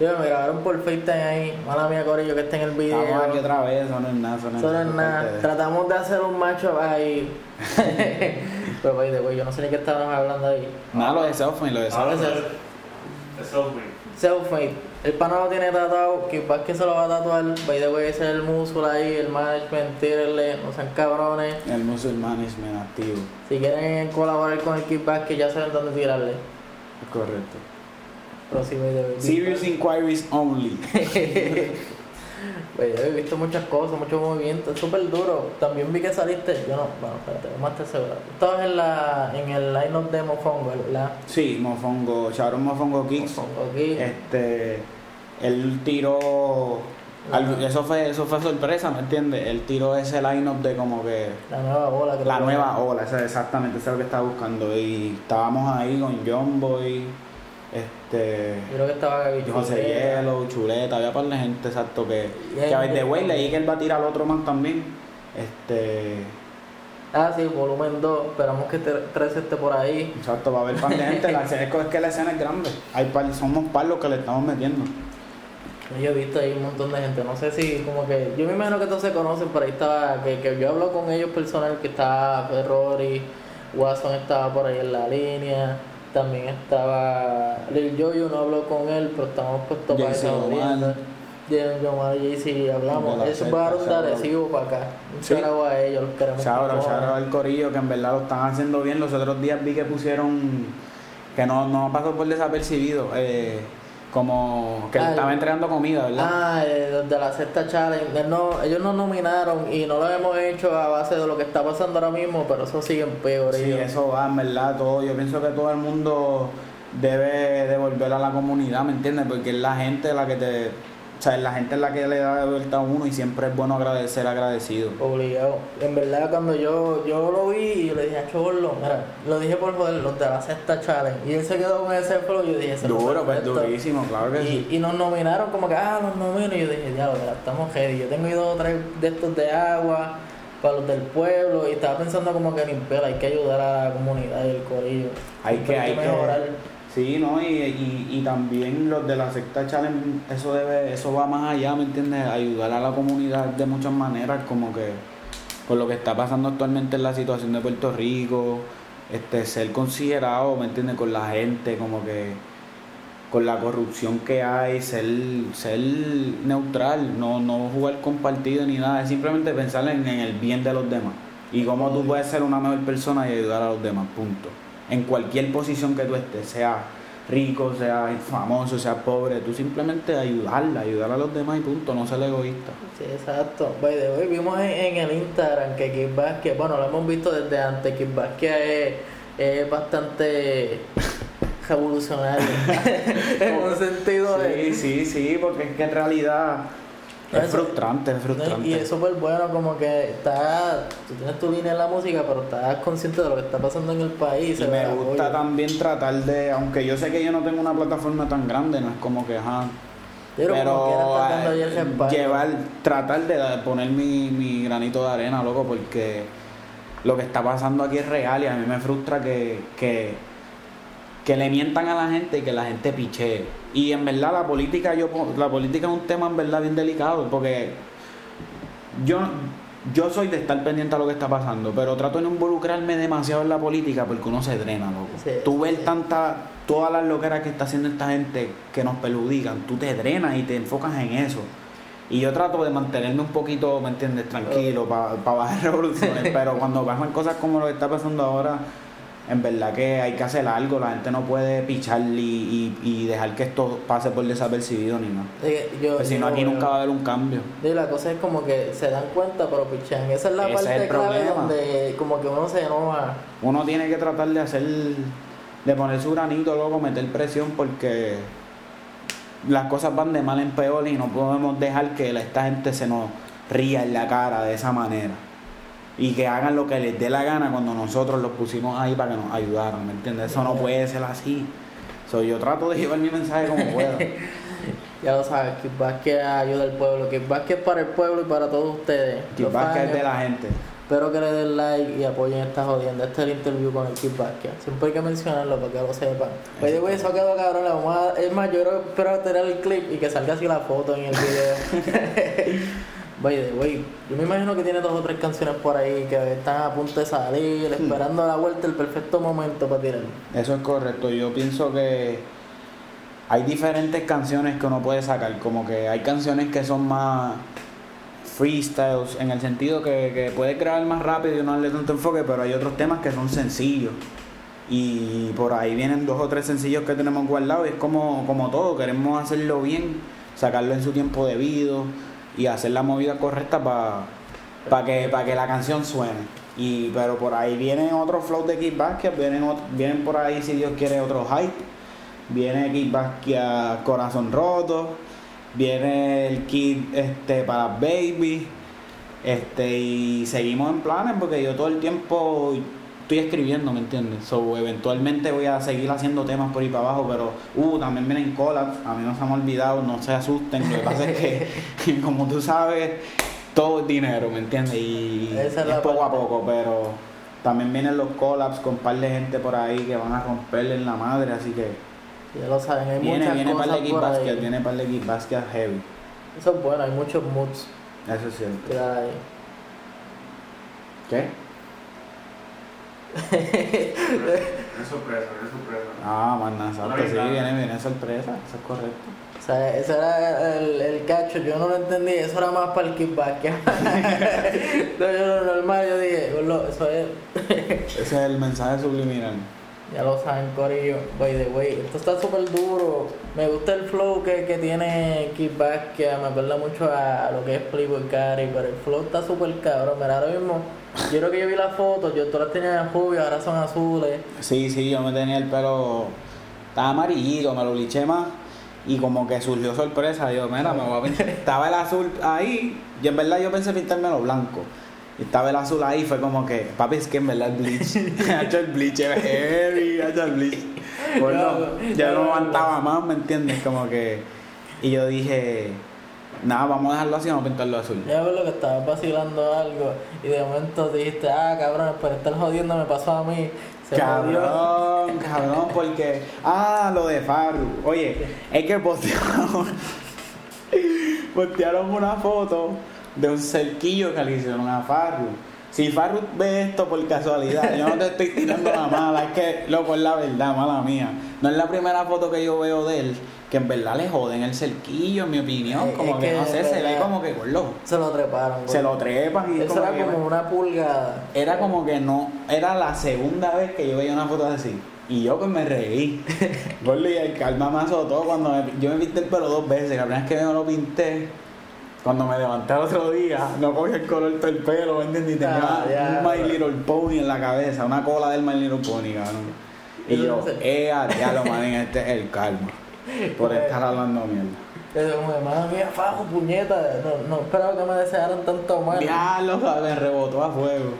Yo me grabaron por FaceTime ahí. Mala mía, Corillo, que está en el video. Estamos aquí otra vez, eso no es nada, eso no es Eso no nada. Tratamos de hacer un macho ahí. Pero, way, yo no sé ni qué estábamos hablando ahí. Nada, lo de self-made, lo de es el self-made. Self-made. El pana lo tiene tatuado, que que se lo va a tatuar. By the way, ese es el músculo ahí, el management, tírenle, no sean cabrones. El muscle management activo, Si quieren colaborar con el Kickback, que ya saben dónde tirarle. correcto. Way. Serious inquiries only. Oye, he visto muchas cosas, muchos movimientos, es súper duro. También vi que saliste, yo no, bueno, espérate, vamos a estar seguros. Estabas en, la, en el line-up de Mofongo, ¿verdad? Sí, Mofongo, Sharon Mofongo Kicks. Mofongo aquí. Este, él tiró, eso fue, eso fue sorpresa, ¿me entiendes? Él tiró ese line-up de como que La nueva creo la nueva ola, esa- exactamente, eso es lo que estaba buscando. Y estábamos ahí con John Boy, este, Yo creo que estaba Gaby José. Hielo, Chuleta, había par de gente, exacto, que, que a de güey leí que él va a tirar otro más también. Este, Ah, sí, volumen 2. Esperamos que 3 esté por ahí. exacto, va a haber par de gente, la escena- es que la escena es grande. Hay par, somos par los que le estamos metiendo. Yo he visto ahí un montón de gente. No sé si, como que. Yo me imagino que todos se conocen, pero ahí estaba. Que, que yo hablo con ellos personal, que estaba Ferrori, Watson estaba por ahí en la línea. También estaba Lil Jojo, no hablo con él, pero estamos puestos para esa audiencia. Omar. Jay Omar y Jay-Z hablamos. De la Eso secta, va a dar un shout out. recibo para acá. Un Sí. a ellos, los queremos. Charo cojones. al corillo que en verdad lo están haciendo bien. Los otros días vi que pusieron que no, no pasó por desapercibido. eh, como que Ah, estaba entregando comida, ¿verdad? Ah, eh, de la sexta challenge. No- ellos nos nominaron y no lo hemos hecho a base de lo que está pasando ahora mismo, pero eso sigue en peor. sí, eso va, en verdad, todo. Yo pienso que todo el mundo debe devolver a la comunidad, ¿me entiendes? Porque es la gente la que te. O sea, la gente es la que le da de vuelta a uno y siempre es bueno agradecer, agradecido. Obligado. En verdad, cuando yo, yo lo vi y yo le dije a Chorlo, mira, lo dije por joder, los de la sexta challenge. Y él se quedó con ese flow y yo dije, "Ese no Duro, es pues perfecto". durísimo, claro que sí. Y, nos nominaron como que, ah, nos nominan. Y yo dije, diablo, mira, estamos heavy. Yo tengo ahí dos o tres de estos de agua para los del pueblo y estaba pensando como que limpiar, hay que ayudar a la comunidad y el corillo. Hay que, hay que mejorar. Sí, ¿no? Y, y, y también los de la secta challenge, eso debe, eso va más allá, ¿me entiendes? Ayudar a la comunidad de muchas maneras, como que con lo que está pasando actualmente en la situación de Puerto Rico, este, ser considerado, ¿me entiendes? Con la gente, como que con la corrupción que hay, ser, ser neutral, no, no jugar con partido ni nada, es simplemente pensar en, en el bien de los demás. Y cómo tú puedes ser una mejor persona y ayudar a los demás, punto. En cualquier posición que tú estés, sea rico, sea famoso, sea pobre, tú simplemente ayudarla, ayudar a los demás y punto, no ser egoísta. Sí, exacto. By the way, vimos en, en el Instagram que Kid Vázquez, bueno, lo hemos visto desde antes, Kid Vázquez es, es bastante revolucionario. en un sentido de... Sí, sí, sí, porque es que en realidad es Eso- frustrante, es frustrante. Y es súper bueno, como que estás, tú tienes tu línea en la música, pero estás consciente de lo que está pasando en el país. Y me gusta también tratar de, aunque yo sé que yo no tengo una plataforma tan grande, no es como que, ajá, pero respaldo. llevar, tratar de poner mi, mi granito de arena, loco, porque lo que está pasando aquí es real y a mí me frustra que, que, que le mientan a la gente y que la gente pichee. Y en verdad la política, yo la política es un tema en verdad bien delicado, porque yo, yo soy de estar pendiente a lo que está pasando, pero trato de no involucrarme demasiado en la política porque uno se drena, loco. Sí, tú ves sí. tanta, todas las loqueras que está haciendo esta gente que nos perjudican, tú te drenas y te enfocas en eso. Y yo trato de mantenerme un poquito, ¿me entiendes? Tranquilo, para bajar revoluciones, pero cuando pasan cosas como lo que está pasando ahora, en verdad que hay que hacer algo, la gente no puede pichar y, y- y dejar que esto pase por desapercibido ni nada. Pues si no, aquí nunca va a haber un cambio. Y la cosa es como que se dan cuenta, pero pichan. Esa es la Ese parte es el clave problema. donde como que uno se enoja. Uno tiene que tratar de hacer, de poner su granito, luego meter presión porque las cosas van de mal en peor y no podemos dejar que esta gente se nos ría en la cara de esa manera. Y que hagan lo que les dé la gana cuando nosotros los pusimos ahí para que nos ayudaran, ¿me entiendes? Eso no puede ser así. So, yo trato de llevar mi mensaje como pueda. Ya lo sabes, Vázquez ayuda al pueblo. Kid Vázquez para el pueblo y para todos ustedes. Vázquez es de la gente. Espero que le den like y apoyen esta jodienda. Este es el interview con el Kid Vázquez. Siempre hay que mencionarlo para que lo sepan. Oye, güey, eso quedó cabrón. Le vamos a, es más, yo espero tener el clip y que salga así la foto en el video. Yo me imagino que tiene dos o tres canciones por ahí que están a punto de salir, esperando la vuelta, el perfecto momento para tirar. Eso es correcto. Yo pienso que hay diferentes canciones que uno puede sacar. Como que hay canciones que son más freestyles, en el sentido que, que puedes grabar más rápido y no darle tanto enfoque, pero hay otros temas que son sencillos. Y por ahí vienen dos o tres sencillos que tenemos guardados. Y es como, como todo, queremos hacerlo bien, sacarlo en su tiempo debido y hacer la movida correcta para que, pa que la canción suene. Y, pero por ahí vienen otros flows de Basquiat, vienen, vienen por ahí, si Dios quiere, otro hype. Viene Kid Basquiat Corazón Roto, viene el Kid este, para Baby. Este, y seguimos en planes porque yo todo el tiempo estoy escribiendo, ¿me entiendes? So, eventualmente voy a seguir haciendo temas por ahí para abajo, pero uh, también vienen collabs, a mí no se me ha olvidado, no se asusten, lo que pasa es que, como tú sabes, todo es dinero, ¿me entiendes? Y es es poco a poco, pero también vienen los collabs con un par de gente por ahí que van a romperle en la madre, así que Ya lo saben, hay viene, muchas viene par cosas de Kid por Basket, ahí. viene par de Kid Basket heavy, Eso es bueno, hay muchos moods eso es cierto. que hay. ¿Qué? Es sorpresa, es sorpresa. Ah, man, exacto, sí, viene, viene sorpresa, eso es correcto. O sea, ese era el, el cacho, yo no lo entendí, eso era más para el kickback. no, yo lo normal, yo dije, "Gordo, eso es. Ese es el mensaje subliminal. Ya lo saben, Corillo. By the way, esto está súper duro. Me gusta el flow que, que tiene kickback, que me acuerda mucho a lo que es Playboy Cari, pero el flow está súper cabrón. Mira, ahora mismo, yo que yo vi las fotos, yo todas las tenía rubias, ahora son azules. Sí, sí, yo me tenía el pelo, estaba amarillito, me lo liché más y como que surgió sorpresa, yo, mira, me voy a pintar. Estaba el azul ahí, y en verdad yo pensé pintármelo blanco. Y estaba el azul ahí, fue como que, papi, es que en verdad el bleach, ha hecho el bleach, es heavy, ha hecho el bleach. Bueno, ya, no ya. aguantaba más, ¿me entiendes? Como que, y yo dije, nada, vamos a dejarlo así, vamos a pintarlo azul. Ya veo lo que estabas vacilando algo y de momento dijiste, ah, cabrón, por estar jodiendo me pasó a mí. Se jodió. Cabrón, cabrón, porque. Ah, lo de Farru. Oye, es que postearon. postearon una foto de un cerquillo que le hicieron a Farru. Si Farruth ve esto por casualidad, yo no te estoy tirando la mala, es que, loco, es la verdad, mala mía. No es la primera foto que yo veo de él, que en verdad le joden el cerquillo, en mi opinión. Como es que, que no sé, se ve como que gordo. Se lo treparon. Se lo trepan y Eso como era que- como una pulgada. Era como que no, era la segunda vez que yo veía una foto así. Y yo pues me reí. Gordo, y el calma me azotó cuando me- yo me pinté el pelo dos veces. La primera vez que me lo pinté, cuando me levanté el otro día, no cogí el color del pelo, ¿me entiendes? Y tenía Ah, ya, un My. Little Pony en la cabeza, una cola del My Little Pony, cabrón. Y yo, eh, a diablo, man, este es el calma. Por estar hablando mierda. Yo como, madre mía, fajo, puñeta. No, no esperaba que me desearan tanto mal. Diablo, me rebotó a fuego.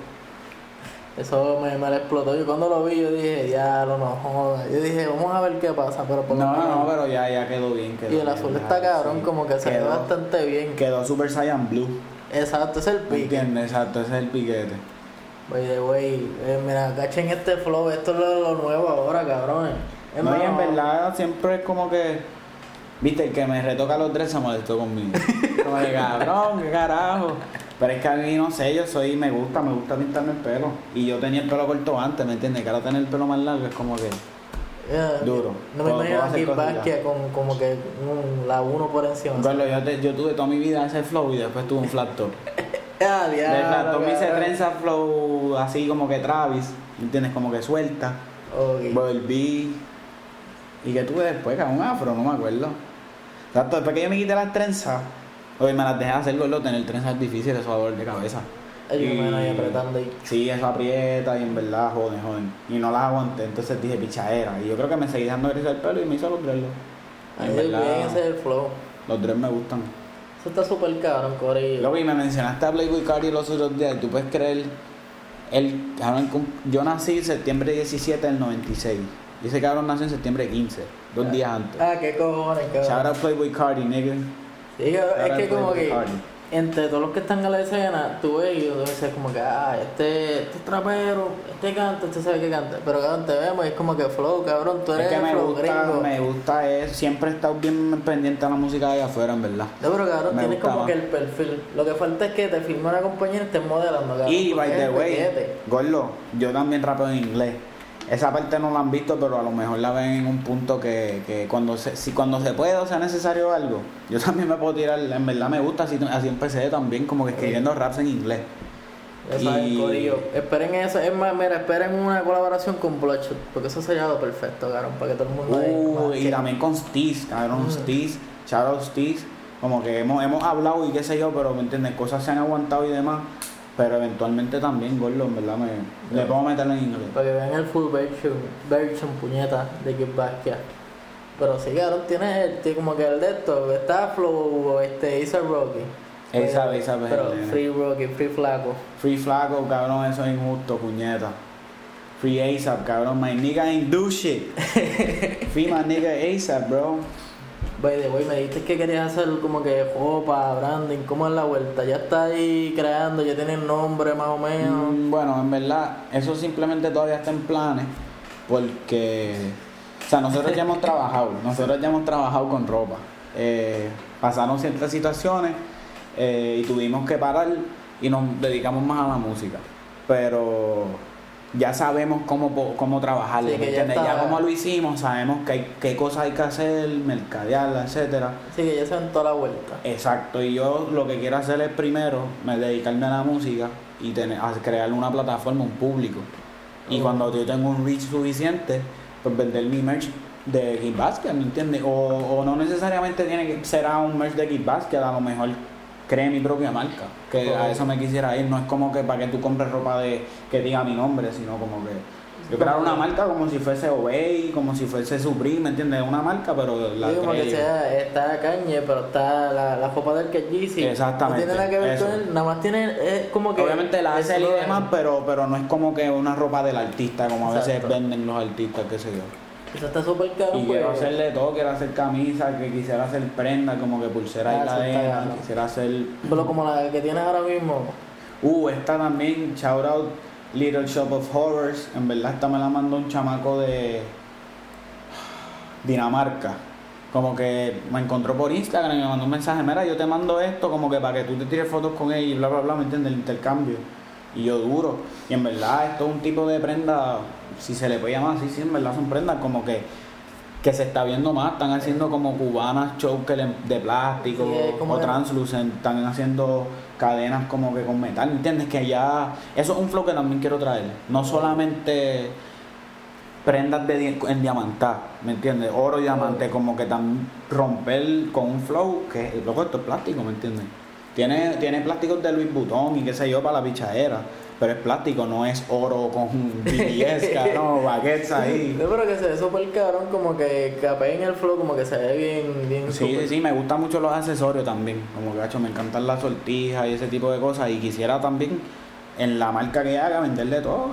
Eso me, me lo explotó. Yo cuando lo vi, yo dije, diablo, no jodas. Yo dije, vamos a ver qué pasa. Pero por lo No, menos- no, pero ya, ya quedó bien. Quedó Y el azul ya, está cabrón, sí. como que se ve Quedó- bastante bien. Quedó Super Saiyan Blue. Exacto, ese es el ¿Me pique. entiendes? Exacto, ese es el piquete. The way, eh, mira, cachen este flow, esto es lo, lo nuevo ahora, cabrones. Es No, y en verdad siempre es como que. Viste, el que me retoca los tres se molestó conmigo. Como de cabrón, qué carajo. Pero es que a mí no sé, yo soy, me gusta, me gusta pintarme el pelo. Y yo tenía el pelo corto antes, ¿me entiendes? Que ahora tener el pelo más largo es como que. duro. No me imagino puedo a hacer Kid cositas. Basquiat con como que un- la uno por encima. Gordo, yo, te- yo tuve toda mi vida ese flow y después tuve un flat top. Ah, diablo, flat top me hice cabrón. trenza flow así como que Travis, ¿me entiendes? Como que suelta. Volví. ¿Y que tuve después? Cabrón, un afro, no me acuerdo. Exacto, después que yo me quité las trenzas, oye, me las dejé hacer gordo, tener trenzas difícil, eso da dolor de cabeza. Yo me ahí apretando ahí. Sí, eso aprieta y en verdad joden, joden. Y no las aguanté, entonces dije pichadera. Y yo creo que me seguí dejando crecer el pelo y me hizo los dreadlocks. Ahí En bien, ese es el flow. los dreads me gustan. Eso está súper cabrón, Cory. Luego, y me mencionaste a Playboy Cardi los otros días, y tú puedes creer, el, yo nací septiembre 17 del 96. Y ese cabrón nació en septiembre 15, dos días antes. Ah, qué cojones, Shout cabrón. out Playboy Cardi, nigga. Shout es que como que entre todos los que están en la escena, tú ves y tú dices como que, ah, este, este es trapero, este canta, este sabe que canta. Pero cabrón, te vemos y es como que flow, cabrón, tú Es eres que me flow gusta, gringo. me gusta es, siempre he estado bien pendiente a la música de afuera, en verdad. No, pero cabrón, Me tienes como más. que el perfil. Lo que falta es que te firme una compañía y estés modelando, cabrón. Y, by es the way. Gordo, yo también rapeo en inglés. Esa parte no la han visto, pero a lo mejor la ven en un punto que, que cuando se, si cuando se puede o sea necesario algo, yo también me puedo tirar, en verdad me gusta, así, así empecé también, como que escribiendo raps en inglés. Saben, Y- corillo. Esperen eso. Es más, mira, esperen una colaboración con Bloodshot. Porque eso se ha hallado perfecto, cabrón. Para que todo el mundo Uh, y también con Steez, cabrón, Mm. Steez, Steez, como que hemos, hemos hablado y qué sé yo, pero me entiendes, cosas se han aguantado y demás, pero eventualmente también, Gordo, en verdad me, le puedo meterlo en inglés. Para que vean el full version, version puñeta de Kid Basquiat. Pero sí, cabrón, tiene, tiene como que el de esto. Está Flow, este, Isa Rocky. A$AP, Pero- A$AP, Pero el. Free Rocky, Free Flaco. Free Flaco, cabrón, eso es injusto, puñeta. Free ASAP, cabrón, my nigga ain't do shit. Free my nigga ASAP, bro. By the me dijiste que querías hacer como que ropa, branding, ¿cómo es la vuelta? Ya está ahí creando, ya tiene nombre más o menos. Mm, Bueno, en verdad, eso simplemente todavía está en planes, porque, o sea, nosotros ya hemos trabajado, nosotros ya hemos trabajado con ropa. Eh, pasaron ciertas situaciones eh, y tuvimos que parar y nos dedicamos más a la música. Pero ya sabemos cómo, cómo trabajarlo, Sí, ¿me que ya? Ya, como lo hicimos, sabemos hay, qué cosas hay que hacer, mercadearla, etcétera. Así que ya se dan toda la vuelta. Exacto, y yo lo que quiero hacer es primero me dedicarme a la música y tener, a crear una plataforma, un público. Y cuando yo tengo un reach suficiente, pues vender mi merch de Kid Basket, ¿me entiendes? O, o no necesariamente tiene que ser a un merch de Kid Basket, a lo mejor cree mi propia marca, que a eso me quisiera ir. No es como que para que tú compres ropa de que diga mi nombre, sino como que yo crear una marca como si fuese Obey, como si fuese Supreme, ¿me entiendes? Una marca, pero la Sí, como que sea, está Kanye, pero está la, la del que Yeezy. Exactamente, No tiene nada que ver eso. con él, nada más tiene, es como que... Obviamente la hace él y demás, pero, pero no es como que una ropa del artista, como a veces Exacto. venden los artistas, qué sé yo. Eso está súper caro, Y pues. quiero hacerle todo, quiero hacer camisas, que quisiera hacer prenda, como que pulsera Ah, y está cadena, quisiera hacer... Pero como la que tienes ahora mismo. Uh, esta también, shout out Little Shop of Horrors, en verdad esta me la mandó un chamaco de Dinamarca. Como que me encontró por Instagram y me mandó un mensaje, mira, yo te mando esto como que para que tú te tires fotos con ella y bla, bla, bla, ¿me entiendes? El intercambio. Y yo duro. Y en verdad esto es un tipo de prenda, si se le puede llamar así, sí, en verdad son prendas como que que se está viendo más, están haciendo como cubanas choker de plástico Sí, o translucent, están haciando cadenas como que con metal, ¿entiendes? Que ya, eso es un flow que también quiero traer, no solamente prendas de en diamantá, ¿me entiendes? Oro y diamante, como que también romper con un flow que, loco, esto es plástico, ¿me entiendes? Tiene, tiene plásticos de Louis Vuitton y qué sé yo para la pichadera, pero es plástico, no es oro con BBS, no, baguettes ahí. Yo creo que se ve súper cabrón, como que capé en el flow, como que se ve bien, bien Sí, sí, sí, me gustan mucho los accesorios también. Como que, gacho, me encantan las sortijas y ese tipo de cosas. Y quisiera también, en la marca que haga, venderle todo: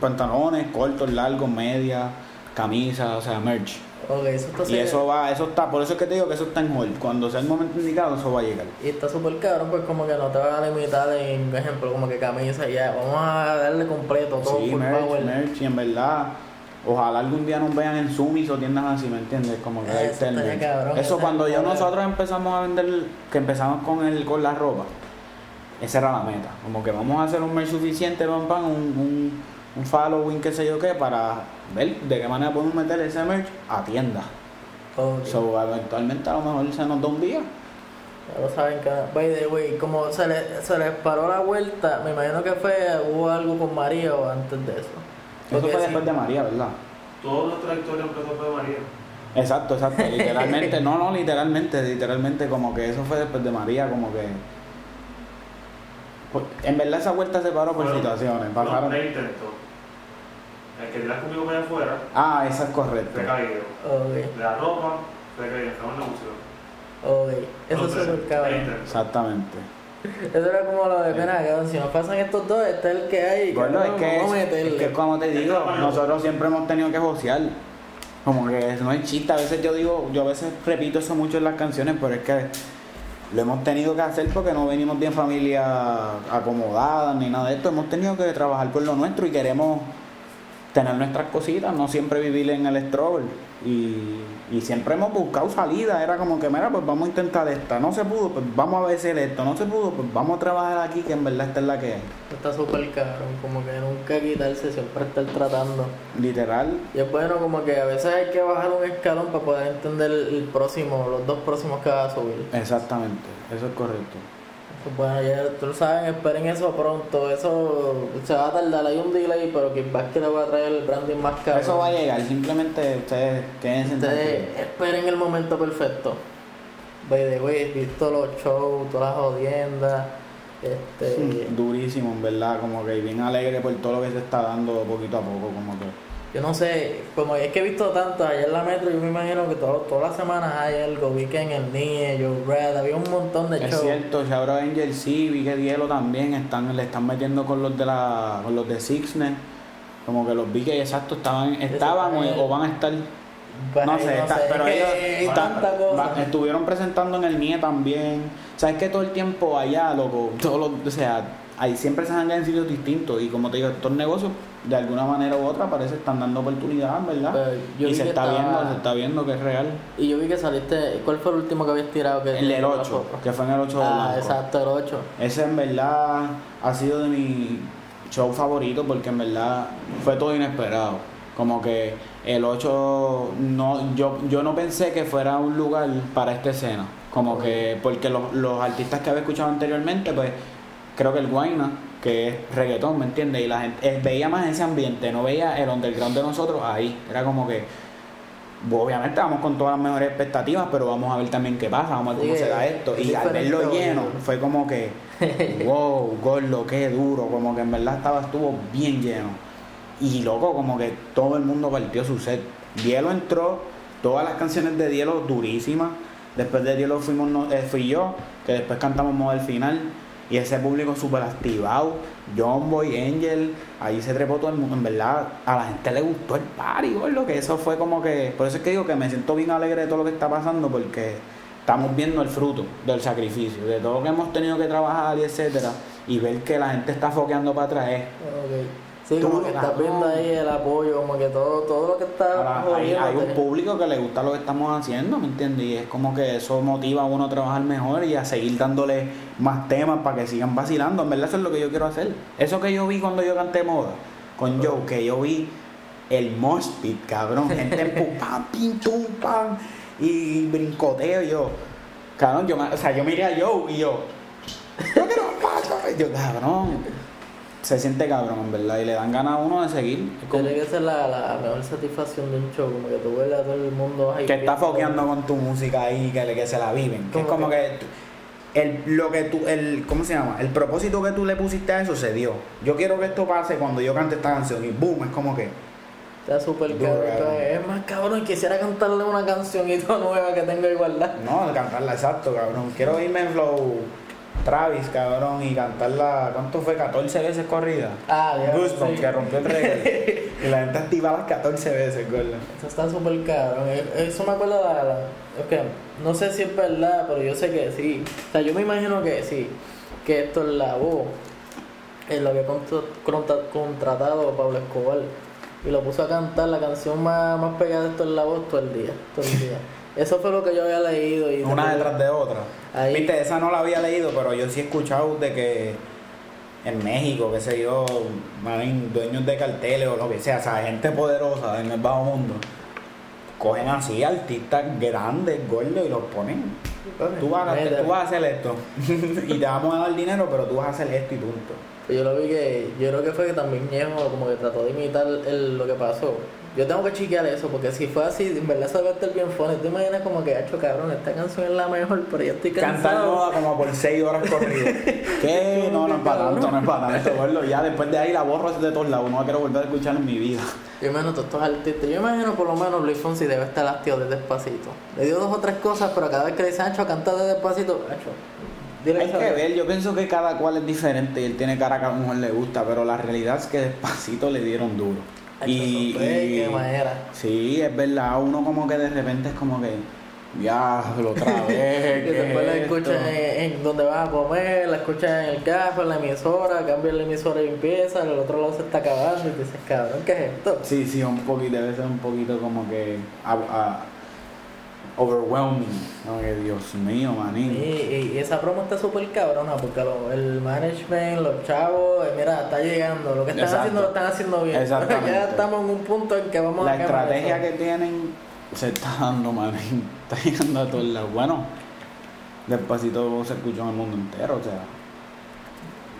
pantalones cortos, largos, medias, camisas, o sea, merch. Ok, eso está Y eso va, eso está, por eso es que te digo que eso está en hold. Cuando sea el momento indicado, eso va a llegar. Y está súper cabrón, pues como que no te vas a limitar en, por ejemplo, como que camisa y ya. Vamos a darle completo todo Sí, merch, power. merch. Y en verdad, ojalá algún día nos vean en Sumis o tiendas así, ¿me entiendes? Como que Eso cabrón, Eso cuando yo nosotros empezamos a vender, que empezamos con el con la ropa, esa era la meta. Como que vamos a hacer un merch suficiente, pam, pam, un, un, un following, qué sé yo qué, para ver de qué manera podemos meter ese merch a tiendas. Ok. So, eventualmente a lo mejor se nos da un día. Ya lo saben que, by the way, como se, le, se les paró la vuelta, me imagino que fue, hubo algo con María o antes de eso. Eso fue sí, después de María, ¿verdad? Toda nuestra historia empezó por María. Exacto, exacto, literalmente, no, no, literalmente, literalmente, como que eso fue después de María, como que... Pues, En verdad esa vuelta se paró por situaciones, pasaron... intentos. El que tiras conmigo para allá afuera, Ah, esa es correcto. fue caído. Ok, De la ropa, fue. Estamos en la música. ok. Eso es cabrón. intentos. Exactamente. Eso era como lo de pena, cabrón. Si nos pasan estos dos, este es el que hay. Bueno, es que, es, meterle. es que como te digo, nosotros siempre hemos tenido que josear. Como que no es chiste, a veces yo digo, yo a veces repito eso mucho en las canciones, pero es que lo hemos tenido que hacer porque no venimos de familia acomodada ni nada de esto. Hemos tenido que trabajar por lo nuestro y queremos tener nuestras cositas, no siempre vivir en el struggle. Y, y siempre hemos buscado salida, era como que, mira, pues vamos a intentar esta, no se pudo, pues vamos a ver si es esto, no se pudo, pues vamos a trabajar aquí, que en verdad esta es la que hay. Está súper cabrón, como que nunca quitarse, siempre estar tratando. Literal, Y es bueno como que a veces hay que bajar un escalón para poder entender el próximo, los dos próximos que vas a subir. exactamente, eso es correcto. Pues bueno, ya tú lo saben, esperen eso pronto. Eso se va a tardar, hay un delay, pero Kickback que le va a traer el branding más caro. Eso va a llegar, simplemente ustedes quédense Ustedes esperen el momento perfecto. By the way, visto los shows, todas las jodiendas. Este, Durísimo, en verdad, como que bien alegre por todo lo que se está dando poquito a poco, como que. Yo no sé, como es que he visto tanto allá en la metro, yo me imagino que todo- todas las semanas hay algo. Vi que en el NIE, Joe Brad, había un montón de Es shows. cierto, out Angel sí, vi que Dielo también están, le están metiendo con los de la, con los de Sixnet. Como que los vi que exacto estaban, estaban o, o van a estar No sé, está- es pero ellos están- estuvieron presentando en el NIE también. Sabes que todo el tiempo allá, loco, todos los, o sea, ahí siempre se han en sitios distintos y como te digo, estos negocios de alguna manera u otra parece están dando oportunidad, ¿verdad? Yo y se está estaba- viendo, se está viendo que es real. Y yo vi que saliste, ¿cuál fue el último que habías tirado? Que El del la 8, foto? que fue en el 8 de Ah, Blanco. exacto, el 8. Ese en verdad ha sido de mi show favorito porque en verdad fue todo inesperado. Como que el 8 no, yo, yo no pensé que fuera un lugar para esta escena. Como que, porque los, los artistas que había escuchado anteriormente, pues creo que el Guayna, que es reggaetón, ¿me entiendes? Y la gente eh, veía más ese ambiente, no veía el underground de nosotros ahí. Era como que, obviamente vamos con todas las mejores expectativas, pero vamos a ver también qué pasa, vamos a ver cómo Sí, se da esto. es Y al verlo lleno, fue como que, wow, gordo, qué duro, como que en verdad estaba, estuvo bien lleno. Y loco, como que todo el mundo partió su set. Dielo entró, todas las canciones de Dielo durísimas. Después de Dielo fuimos, eh, fui yo, que después cantamos Modo del Final. Y ese público súper activado. John Boy, Angel, ahí se trepó todo el mundo. En verdad, a la gente le gustó el party, gordo, que eso fue como que. Por eso es que digo que me siento bien alegre de todo lo que está pasando, porque estamos viendo el fruto del sacrificio, de todo lo que hemos tenido que trabajar y etcétera. Y ver que la gente está foqueando para atrás. Sí, como Tú, que estás viendo ahí el apoyo, como que todo, todo lo que está Ahora, hay, hay un público que le gusta lo que estamos haciendo, ¿me entiendes? Y es como que eso motiva a uno a trabajar mejor y a seguir dándole más temas para que sigan vacilando. En verdad eso es lo que yo quiero hacer. Eso que yo vi cuando yo canté moda con Joe, que yo vi el mosh pit, cabrón. Gente pum, pam, pim, tum, pam, y brincoteo yo. Cabrón, yo, me- o sea, yo miré a Joe y yo, yo quiero yo, cabrón. Se siente cabrón, en verdad, y le dan ganas a uno de seguir. Como- Tiene que ser la, la mejor satisfacción de un show, como que tú ves a todo el mundo ahí que está foqueando con tu música ahí, que, que se la viven. Que es Como que el, lo que tú, el, ¿cómo se llama? El propósito que tú le pusiste a eso se dio. Yo quiero que esto pase cuando yo cante esta canción y boom, es como que Está súper cabrón. Es más cabrón, quisiera cantarle una cancionita nueva que tenga igualdad. no, cantarla exacto, cabrón. Quiero irme en flow Travis, cabrón, y cantarla, ¿cuánto fue? 14 veces corrida. Ah, ya. Goosebumps, sí. que rompió el récord. y la gente activa las 14 veces, gordo. Eso está súper cabrón. Eh, Eso me acuerda la, la- es que no sé si es verdad, pero yo sé que sí. O sea, yo me imagino que sí. Que esto es la voz. Es lo que contra- contratado Pablo Escobar. Y lo puso a cantar la canción más, más pegada de esto en la voz todo el día. Todo el día. Eso fue lo que yo había leído. Y Una detrás de otra. Ahí. Viste, esa no la había leído, pero yo sí he escuchado de que en México, qué sé yo, dueños de carteles o lo que sea, o sea, gente poderosa en el bajo mundo, cogen así artistas grandes, gordos y los ponen. Tú vas, a, tú vas a hacer esto y te vamos a dar dinero, pero tú vas a hacer esto y punto. Yo lo vi que, yo creo que fue que también Ñejo como que trató de imitar el- lo que pasó. Yo tengo que chequear eso, porque si fue así, en verdad eso debe estar bien funny. Tú imaginas como que, hacho cabrón, esta canción es la mejor, pero yo estoy cansado. moda como por 6 horas corridas. ¿Qué? No, no es para tanto, no es para tanto, gordo. Ya después de ahí la borro de todos lados, no la quiero volver a escuchar en mi vida. Yo imagino todos estos artistas. Yo imagino por lo menos Luis Fonsi debe estar hastiado de despacito. Le dio dos o tres cosas, pero cada vez que le dice, Hacho, canta de despacito, Hacho, Hay que vez". ver, yo pienso que cada cual es diferente y él tiene cara que a lo mejor le gusta, pero la realidad es que despacito le dieron duro. Y, qué manera. sí, es verdad, uno como que de repente es como que, diablo, otra vez. Y ¿qué después la es esto?". escuchas en, en donde vas a comer, la escuchas en el carro, en la emisora, cambias la emisora y empieza, el otro lado se está acabando y te dices, cabrón, ¿qué es esto? Sí, sí, un poquito, debe ser un poquito como que a- a- overwhelming. No, que Dios mío, manín. y- y esa promo está súper cabrona porque lo- el management, los chavos, eh, mira, está llegando, lo que están Exacto. haciendo lo están haciendo bien. Exactamente. ya estamos en un punto en que vamos La a quemar estrategia eso. que tienen se está dando, manín. Está llegando a todos lados. Bueno, despacito se escuchó en el mundo entero, o sea.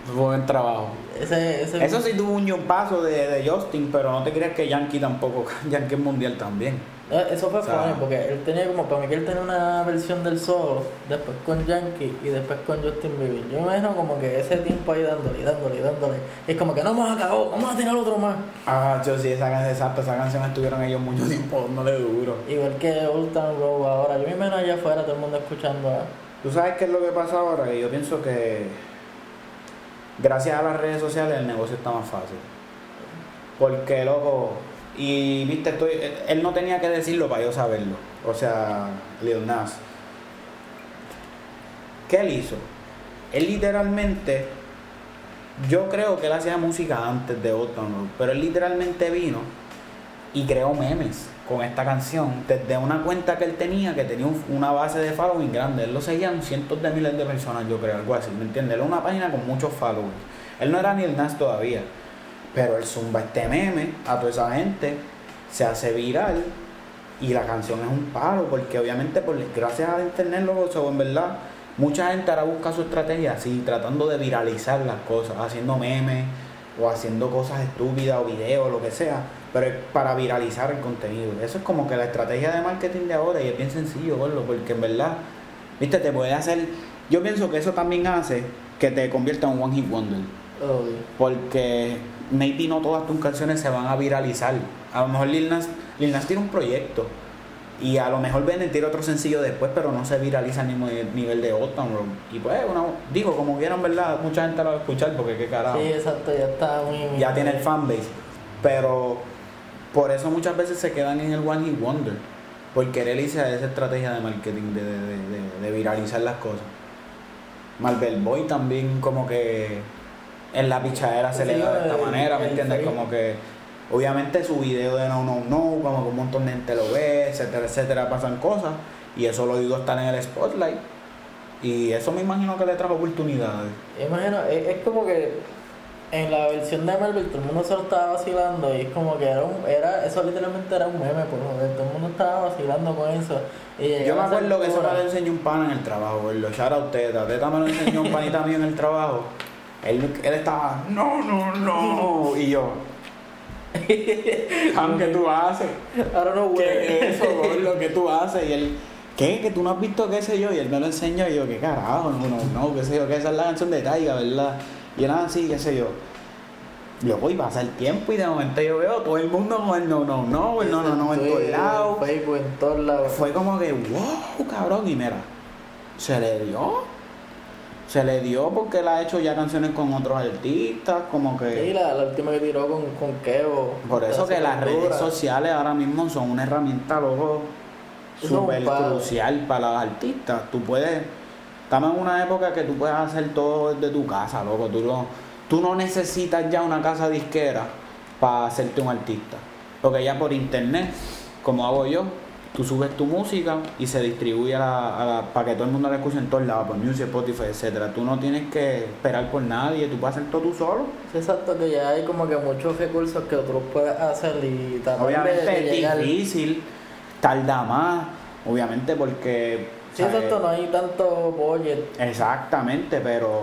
Fue buen trabajo. Ese, ese Eso sí tuvo un paso de, de Justin, pero no te creas que Yankee tampoco, Yankee es mundial también. No, Eso fue O sea, porque él tenía como, para mí que él tenía una versión del solo, después con Yankee y después con Justin Bieber. Yo me imagino como que ese tiempo ahí dándole, y dándole, y dándole. Es como que no hemos acabado, vamos a tirar otro más. Ah, yo sí, esa canción, exacto, esa canción estuvieron ellos mucho tiempo dándole duro. Igual que Old Town Road ahora. Yo me imagino allá afuera todo el mundo escuchando a... ¿Tú sabes qué es lo que pasa ahora? Que yo pienso que gracias a las redes sociales el negocio está más fácil. Porque, loco, y viste, estoy, él, no tenía que decirlo para yo saberlo. O sea, Lil Nas. ¿Qué él hizo? Él literalmente, yo creo que él hacía música antes de Old pero él literalmente vino y creó memes con esta canción desde una cuenta que él tenía que tenía un- una base de following grande. Él lo seguían cientos de miles de personas, yo creo, algo así, ¿me entiendes? Era una página con muchos followers. Él no era ni el Nas todavía, pero él zumba este meme a toda esa gente, se hace viral y la canción es un palo, porque obviamente por, gracias al internet, luego, so, en verdad, mucha gente ahora busca su estrategia así, tratando de viralizar las cosas, haciendo memes o haciendo cosas estúpidas o videos, lo que sea, pero es para viralizar el contenido. Eso es como que la estrategia de marketing de ahora y es bien sencillo, porque en verdad, viste, te puede hacer, yo pienso que eso también hace que te convierta en un one hit wonder. Porque maybe no todas tus canciones se van a viralizar. A lo mejor Lil Nas, Lil Nas tiene un proyecto y a lo mejor Bennett tira otro sencillo después, pero no se viraliza al mismo nivel de Old Town Road. Y pues, digo, como vieron, ¿verdad? Mucha gente lo va a escuchar porque qué carajo. Sí, exacto, ya está muy... Ya tiene el fanbase. Pero por eso muchas veces se quedan en el One Hit Wonder. Por querer irse a esa estrategia de marketing, de, de- de- de- de viralizar las cosas. Marvel Boy también como que en la pichadera se le Sí, da de esta manera, ¿me entiendes? Como que, obviamente su video de no, no, no, como que un montón de gente lo ve, etcétera, etcétera, pasan cosas, y eso lo a estar en el spotlight, y eso me imagino que le trajo oportunidades. Imagino, es, es como que en la versión de Marvel todo el mundo se lo estaba vacilando y es como que era, un, era eso literalmente era un meme, por joder, todo el mundo estaba vacilando con eso. Y Yo me acuerdo que eso me lo enseñó un pana en el trabajo, lo shout out Teta. Teta me lo enseñó un panita mío en el trabajo. Él, él estaba, no, no, no. Y yo, ¿qué tú haces? Don't know ¿Qué es eso, lo que tú haces? Y él, ¿qué? ¿Que tú no has visto qué sé yo? Y él me lo enseñó y yo, ¿qué carajo? No, no, no, qué sé yo, que esa es la canción de Taiga, ¿verdad? Y él así, qué sé yo. Luego iba a pasar el tiempo y de momento yo veo todo el mundo con el no, no, no, el no, no, no, en todos lados. Facebook, en todos lados. Fue como que, wow, cabrón, y mira, se le dio. Se le dio porque él ha hecho ya canciones con otros artistas, como que... Sí, la, la última que tiró con, con Kevo. Por eso que las redes sociales ahora mismo son una herramienta, loco, súper crucial para los artistas. Tú puedes, estamos en una época que tú puedes hacer todo desde tu casa, loco. Tú no, tú no necesitas ya una casa disquera para hacerte un artista. Porque ya por internet, como hago yo, tú subes tu música y se distribuye a la- a la- para que todo el mundo la escuche en todos lados, por Music, Spotify, etcétera. Tú no tienes que esperar por nadie, tú puedes hacer todo tú solo. Sí, exacto, que ya hay como que muchos recursos que tú puedes hacer y Obviamente es llegar. difícil, tarda más, obviamente porque... Sí, ¿sabes? exacto, no hay tanto budget. Exactamente, pero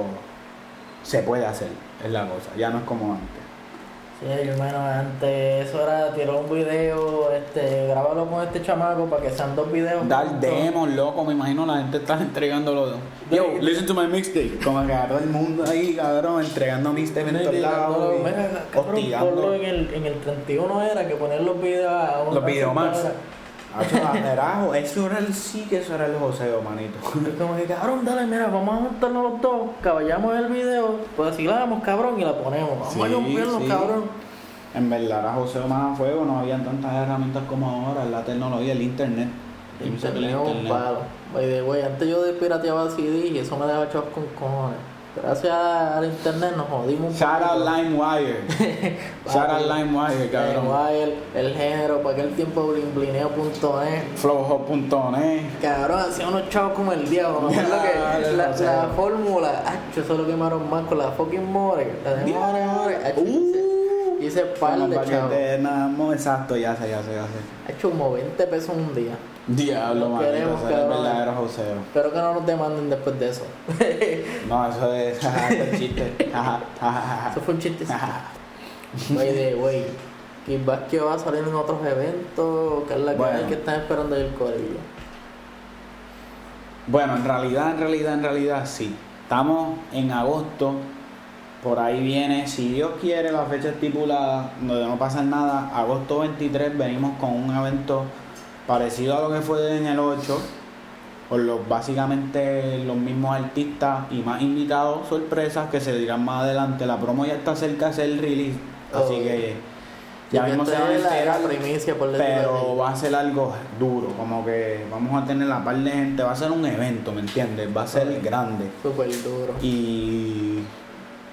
se puede hacer, es la cosa, ya no es como antes. Sí, hermano, antes eso era tirar un video, este, grabarlo con este chamaco para que sean dos videos. Dar demos, loco, me imagino la gente está entregándolo. Yo, Sí. listen to my mixtape. Como que todo el mundo ahí, cabrón, entregando mixtape en todos lados. hostigando. en el, en el 31 era que poner los videos a Los videos más. hora. Hacho, eso era el sí que eso era el joseo, manito. Como que cabrón, dale, mira, vamos a juntarnos los dos, caballamos el video, pues así la damos, cabrón, y la ponemos. Vamos a Sí, romperlo, sí. cabrón. En verdad era joseo más a fuego, no habían tantas herramientas como ahora, la tecnología, el internet. Internet es un internet- palo. By the way, antes yo pirateaba CD y eso me daba chavos con cojones. Gracias al internet nos jodimos Shout out poquito. LimeWire. Shout out LimeWire, cabrón. Wild, el género, para aquel tiempo blimblineo.net. Flowhop.net. Cabrón, hacía unos chavos como el diablo. Dale, la, sea. la fórmula, acho, eso lo quemaron más con la fucking more. La de more, more. acho, Uh. hice- Hice par de chavos. exacto, ya sé, ya sé, ya sé. Ha hecho como 20 pesos un día. Diablo, manito, queremos, verdadero joseo. Espero que no nos demanden después de eso. No, eso es, chiste. Eso fue un chiste. the way, Kick que va a salir en otros eventos, que es la que Bueno. hay que están esperando el corillo. Bueno, en realidad, en realidad, en realidad sí. Estamos en agosto. Por ahí viene, si Dios quiere, la fecha estipulada, donde no pasa nada. Agosto 23 venimos con un evento parecido a lo que fue en el 8. Con los, básicamente los mismos artistas y más invitados sorpresas que se dirán más adelante. La promo ya está cerca de ser el release. Así que ya mismo se van a enterar. Pero va a ser algo duro, como que vamos a tener la par de gente, va a ser un evento, ¿me entiendes? Va a ser grande. Súper duro. Y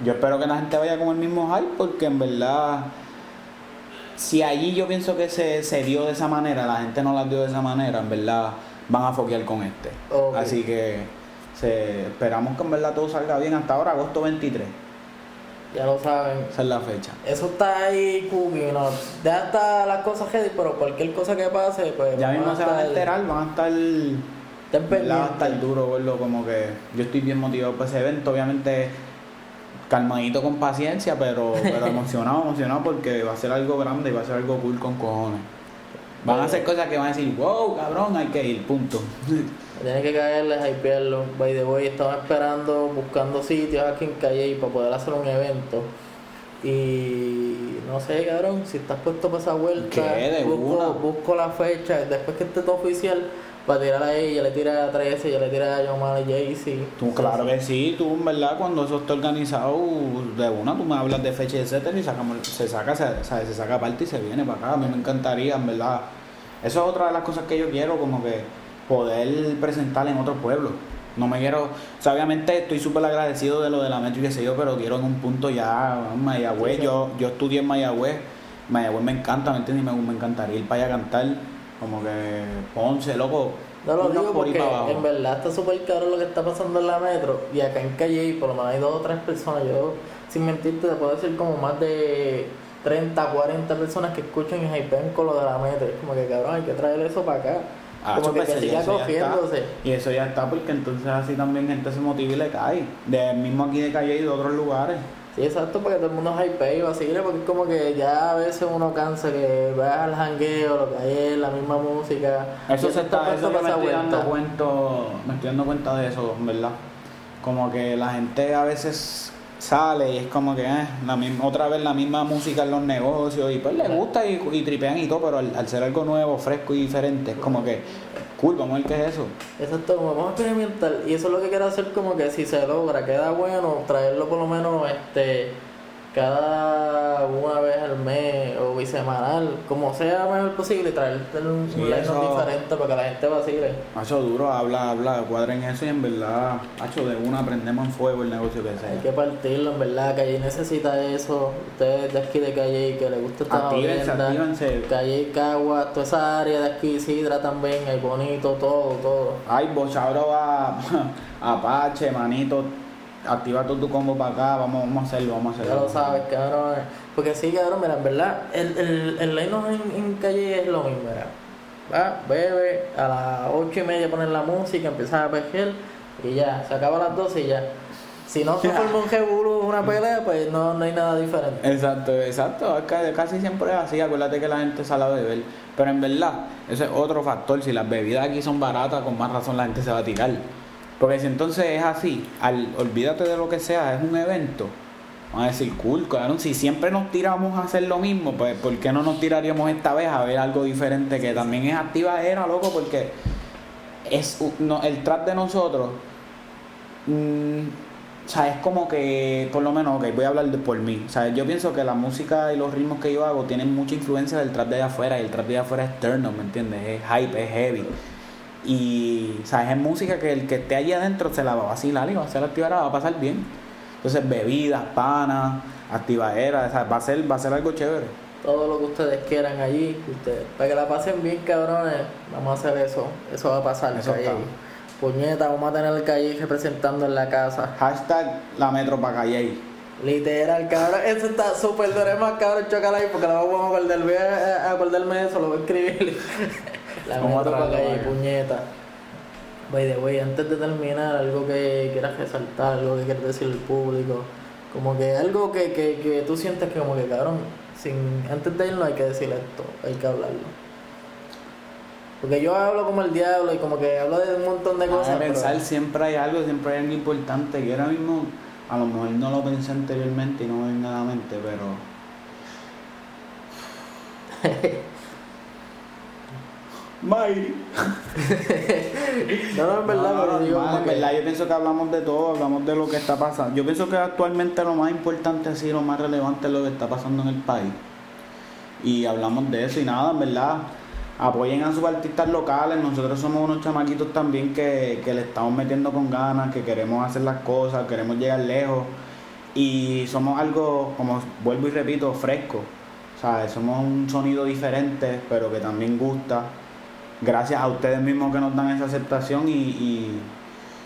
yo espero que la gente vaya con el mismo hype, porque en verdad, si allí yo pienso que se, se dio de esa manera, la gente no la dio de esa manera, en verdad van a foquear con este. Así que se- esperamos que en verdad todo salga bien hasta ahora, agosto 23. Ya lo saben. Esa es la fecha. Eso está ahí, cookie, no. Ya está las cosas ready, pero cualquier cosa que pase, pues. Ya mismo se van a enterar, van a estar. Va a estar duro verlo como que yo estoy bien motivado por ese evento, obviamente calmadito con paciencia, pero, pero emocionado, emocionado porque va a ser algo grande y va a ser algo cool con cojones. Van a hacer cosas que van a decir, wow, cabrón, hay que ir, punto. Tienes que caerle, hypearlo. By the way, estamos esperando, buscando sitios aquí en Calle para poder hacer un evento. Y no sé, cabrón, si estás puesto para esa vuelta, busco, busco la fecha. Después que esté todo oficial, para tirar a ella, le tira a 13, ya le tira a Yomar y Jaycee. Tú, claro que sí, tú en verdad cuando eso esté organizado de una, tú me hablas de fecha, etcétera, y sacamos, se saca, se, sabe, se saca parte y se viene para acá. A mí me encantaría, en verdad. Eso es otra de las cosas que yo quiero, como que poder presentar en otros pueblos. No me quiero, o sea, obviamente estoy súper agradecido de lo de la metro y qué sé yo, pero quiero en un punto ya, en Mayagüez, Sí, sí. yo, yo estudié en Mayagüez, Mayagüez me encanta, ¿me entiendes? Y Me, me encantaría ir para allá a cantar, como que Ponce, loco. No lo digo por porque en verdad está súper caro lo que está pasando en la metro y acá en Calle por lo menos hay dos o tres personas, yo sin mentirte te puedo decir como más de 30, 40 personas que escuchan y hypean con lo de la metro, es como que cabrón hay que traer eso para acá, Ah, como que, que siga está. cogiéndose. Y eso ya está porque entonces así también gente se motiva y le cae. De mismo aquí de Calle y de otros lugares. Sí, exacto, porque todo el mundo hypea y vacile, porque es como que ya a veces uno cansa que veas al jangueo, lo que hay es la misma música. Eso se está, eso yo me estoy dando me estoy dando cuenta de eso, verdad. Como que la gente a veces sale y es como que eh, la misma, otra vez la misma música en los negocios y pues le gusta y, y tripean y todo, pero al, al ser algo nuevo, fresco y diferente, es como que cool, vamos a ver qué es eso. Exacto, vamos a experimentar. Y eso es lo que quiero hacer, como que si se logra, queda bueno, traerlo por lo menos este cada una vez al mes o bisemanal, como sea mejor posible, traerte un, Sí, eso- diferente para que la gente vacile. Macho duro, habla, habla, cuadren eso y en verdad, macho de una prendemos en fuego el negocio que Hay sea. que partirlo, en verdad. Calle necesita eso. Ustedes de aquí de Calle que les gusta esta Actívense. Calle, Cagua, toda esa área de aquí, Sidra también, hay bonito, todo, todo. Ay, Bochabro va Apache, manito, activa todo tu combo para acá, vamos, vamos a hacerlo, vamos a Ya hacerlo. lo sabes, cabrón. Porque sí, cabrón, mira, en verdad, el, el, el en, en calle es lo mismo, mira. Va, bebe, a las ocho y media ponen la música, empiezas a pejer y ya, se acaba a las 12 y ya. Si no se forma un jebulu, una pelea, pues no, no hay nada diferente. Exacto, exacto, es que casi siempre es así, acuérdate que la gente sale a beber, pero en verdad, ese es otro factor, si las bebidas aquí son baratas, con más razón la gente se va a tirar. Porque si entonces es así, al, olvídate de lo que sea, es un evento, van a decir, cool, claro, si siempre nos tiramos a hacer lo mismo, pues ¿por qué no nos tiraríamos esta vez a ver algo diferente que también es activa era, loco? Porque es el trap de nosotros mm, o sea, es como que, por lo menos, ok, voy a hablar de por mí. O sea, yo pienso que la música y los ritmos que yo hago tienen mucha influencia del trap de afuera. Y el trap de afuera es turno, ¿me entiendes? Es hype, es heavy. Y, sea, es música que el que esté allí adentro se la va a vacilar y va a ser activada, va a pasar bien. Entonces, bebidas, panas, activadera, o sea, va a ser, va a ser algo chévere. Todo lo que ustedes quieran allí, que ustedes, para que la pasen bien, cabrones, vamos a hacer eso. Eso va a pasar, Eso Calle. Puñeta, vamos a tener el Calle representando en la casa. Hashtag la metro pa' calle. Literal, cabrón, eso está súper duro, es más cabrón, chocala ahí porque la vamos a acordar, voy a acordarme de eso, lo voy a escribir. La Vamos a para calle, puñeta. By the way, antes de terminar, algo que quieras resaltar, algo que quieras decir al público, como que algo que, que, que tú sientes que como que cabrón, sin, antes de irnos hay que decir esto, hay que hablarlo. Porque yo hablo como el diablo y como que hablo de un montón de cosas. pero- pensar siempre hay algo, siempre hay algo importante que ahora mismo a lo mejor no lo pensé anteriormente y no me viene a la mente, pero Mayri. No, no, en verdad, No, no, pero digo normal, como en que- verdad, yo pienso que hablamos de todo, hablamos de lo que está pasando. Yo pienso que actualmente lo más importante, así, lo más relevante es lo que está pasando en el país. Y hablamos de eso y nada, en verdad, apoyen a sus artistas locales. Nosotros somos unos chamaquitos también que, que le estamos metiendo con ganas, que queremos hacer las cosas, queremos llegar lejos. Y somos algo, como vuelvo y repito, fresco. O sea, somos un sonido diferente, pero que también gusta. Gracias a ustedes mismos que nos dan esa aceptación y- y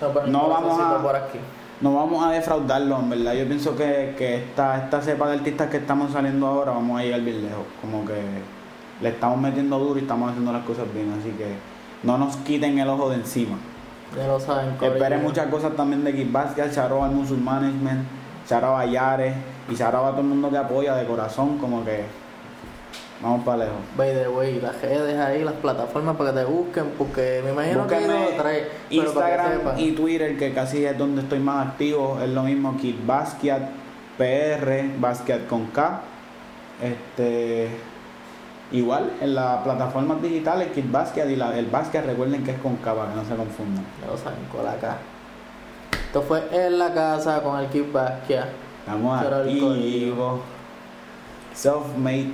No, pero No un vamos a- por aquí. no vamos a defraudarlo, en verdad. Yo pienso que, que esta, esta cepa de artistas que estamos saliendo ahora vamos a llegar bien lejos. Como que le estamos metiendo duro y estamos haciendo las cosas bien. Así que no nos quiten el ojo de encima. Ya lo saben. Esperen muchas cosas también de Kid Basket, Charo al Musul Management, Charo a Yares y Charo a todo el mundo que apoya de corazón. Como que vamos para lejos. By the way, las redes ahí, las plataformas para que te busquen, porque me imagino que Búsquenme que Instagram y Twitter, que casi es donde estoy más activo, es lo mismo Kid Basquiat PR, Basquiat con K. Este igual en las plataformas digitales Kid Basquiat y la- el Basquiat recuerden que es con K para que no se confundan. Lo saben, con la K. Esto fue en la casa con el Kid Basquiat. Estamos activos. Self-made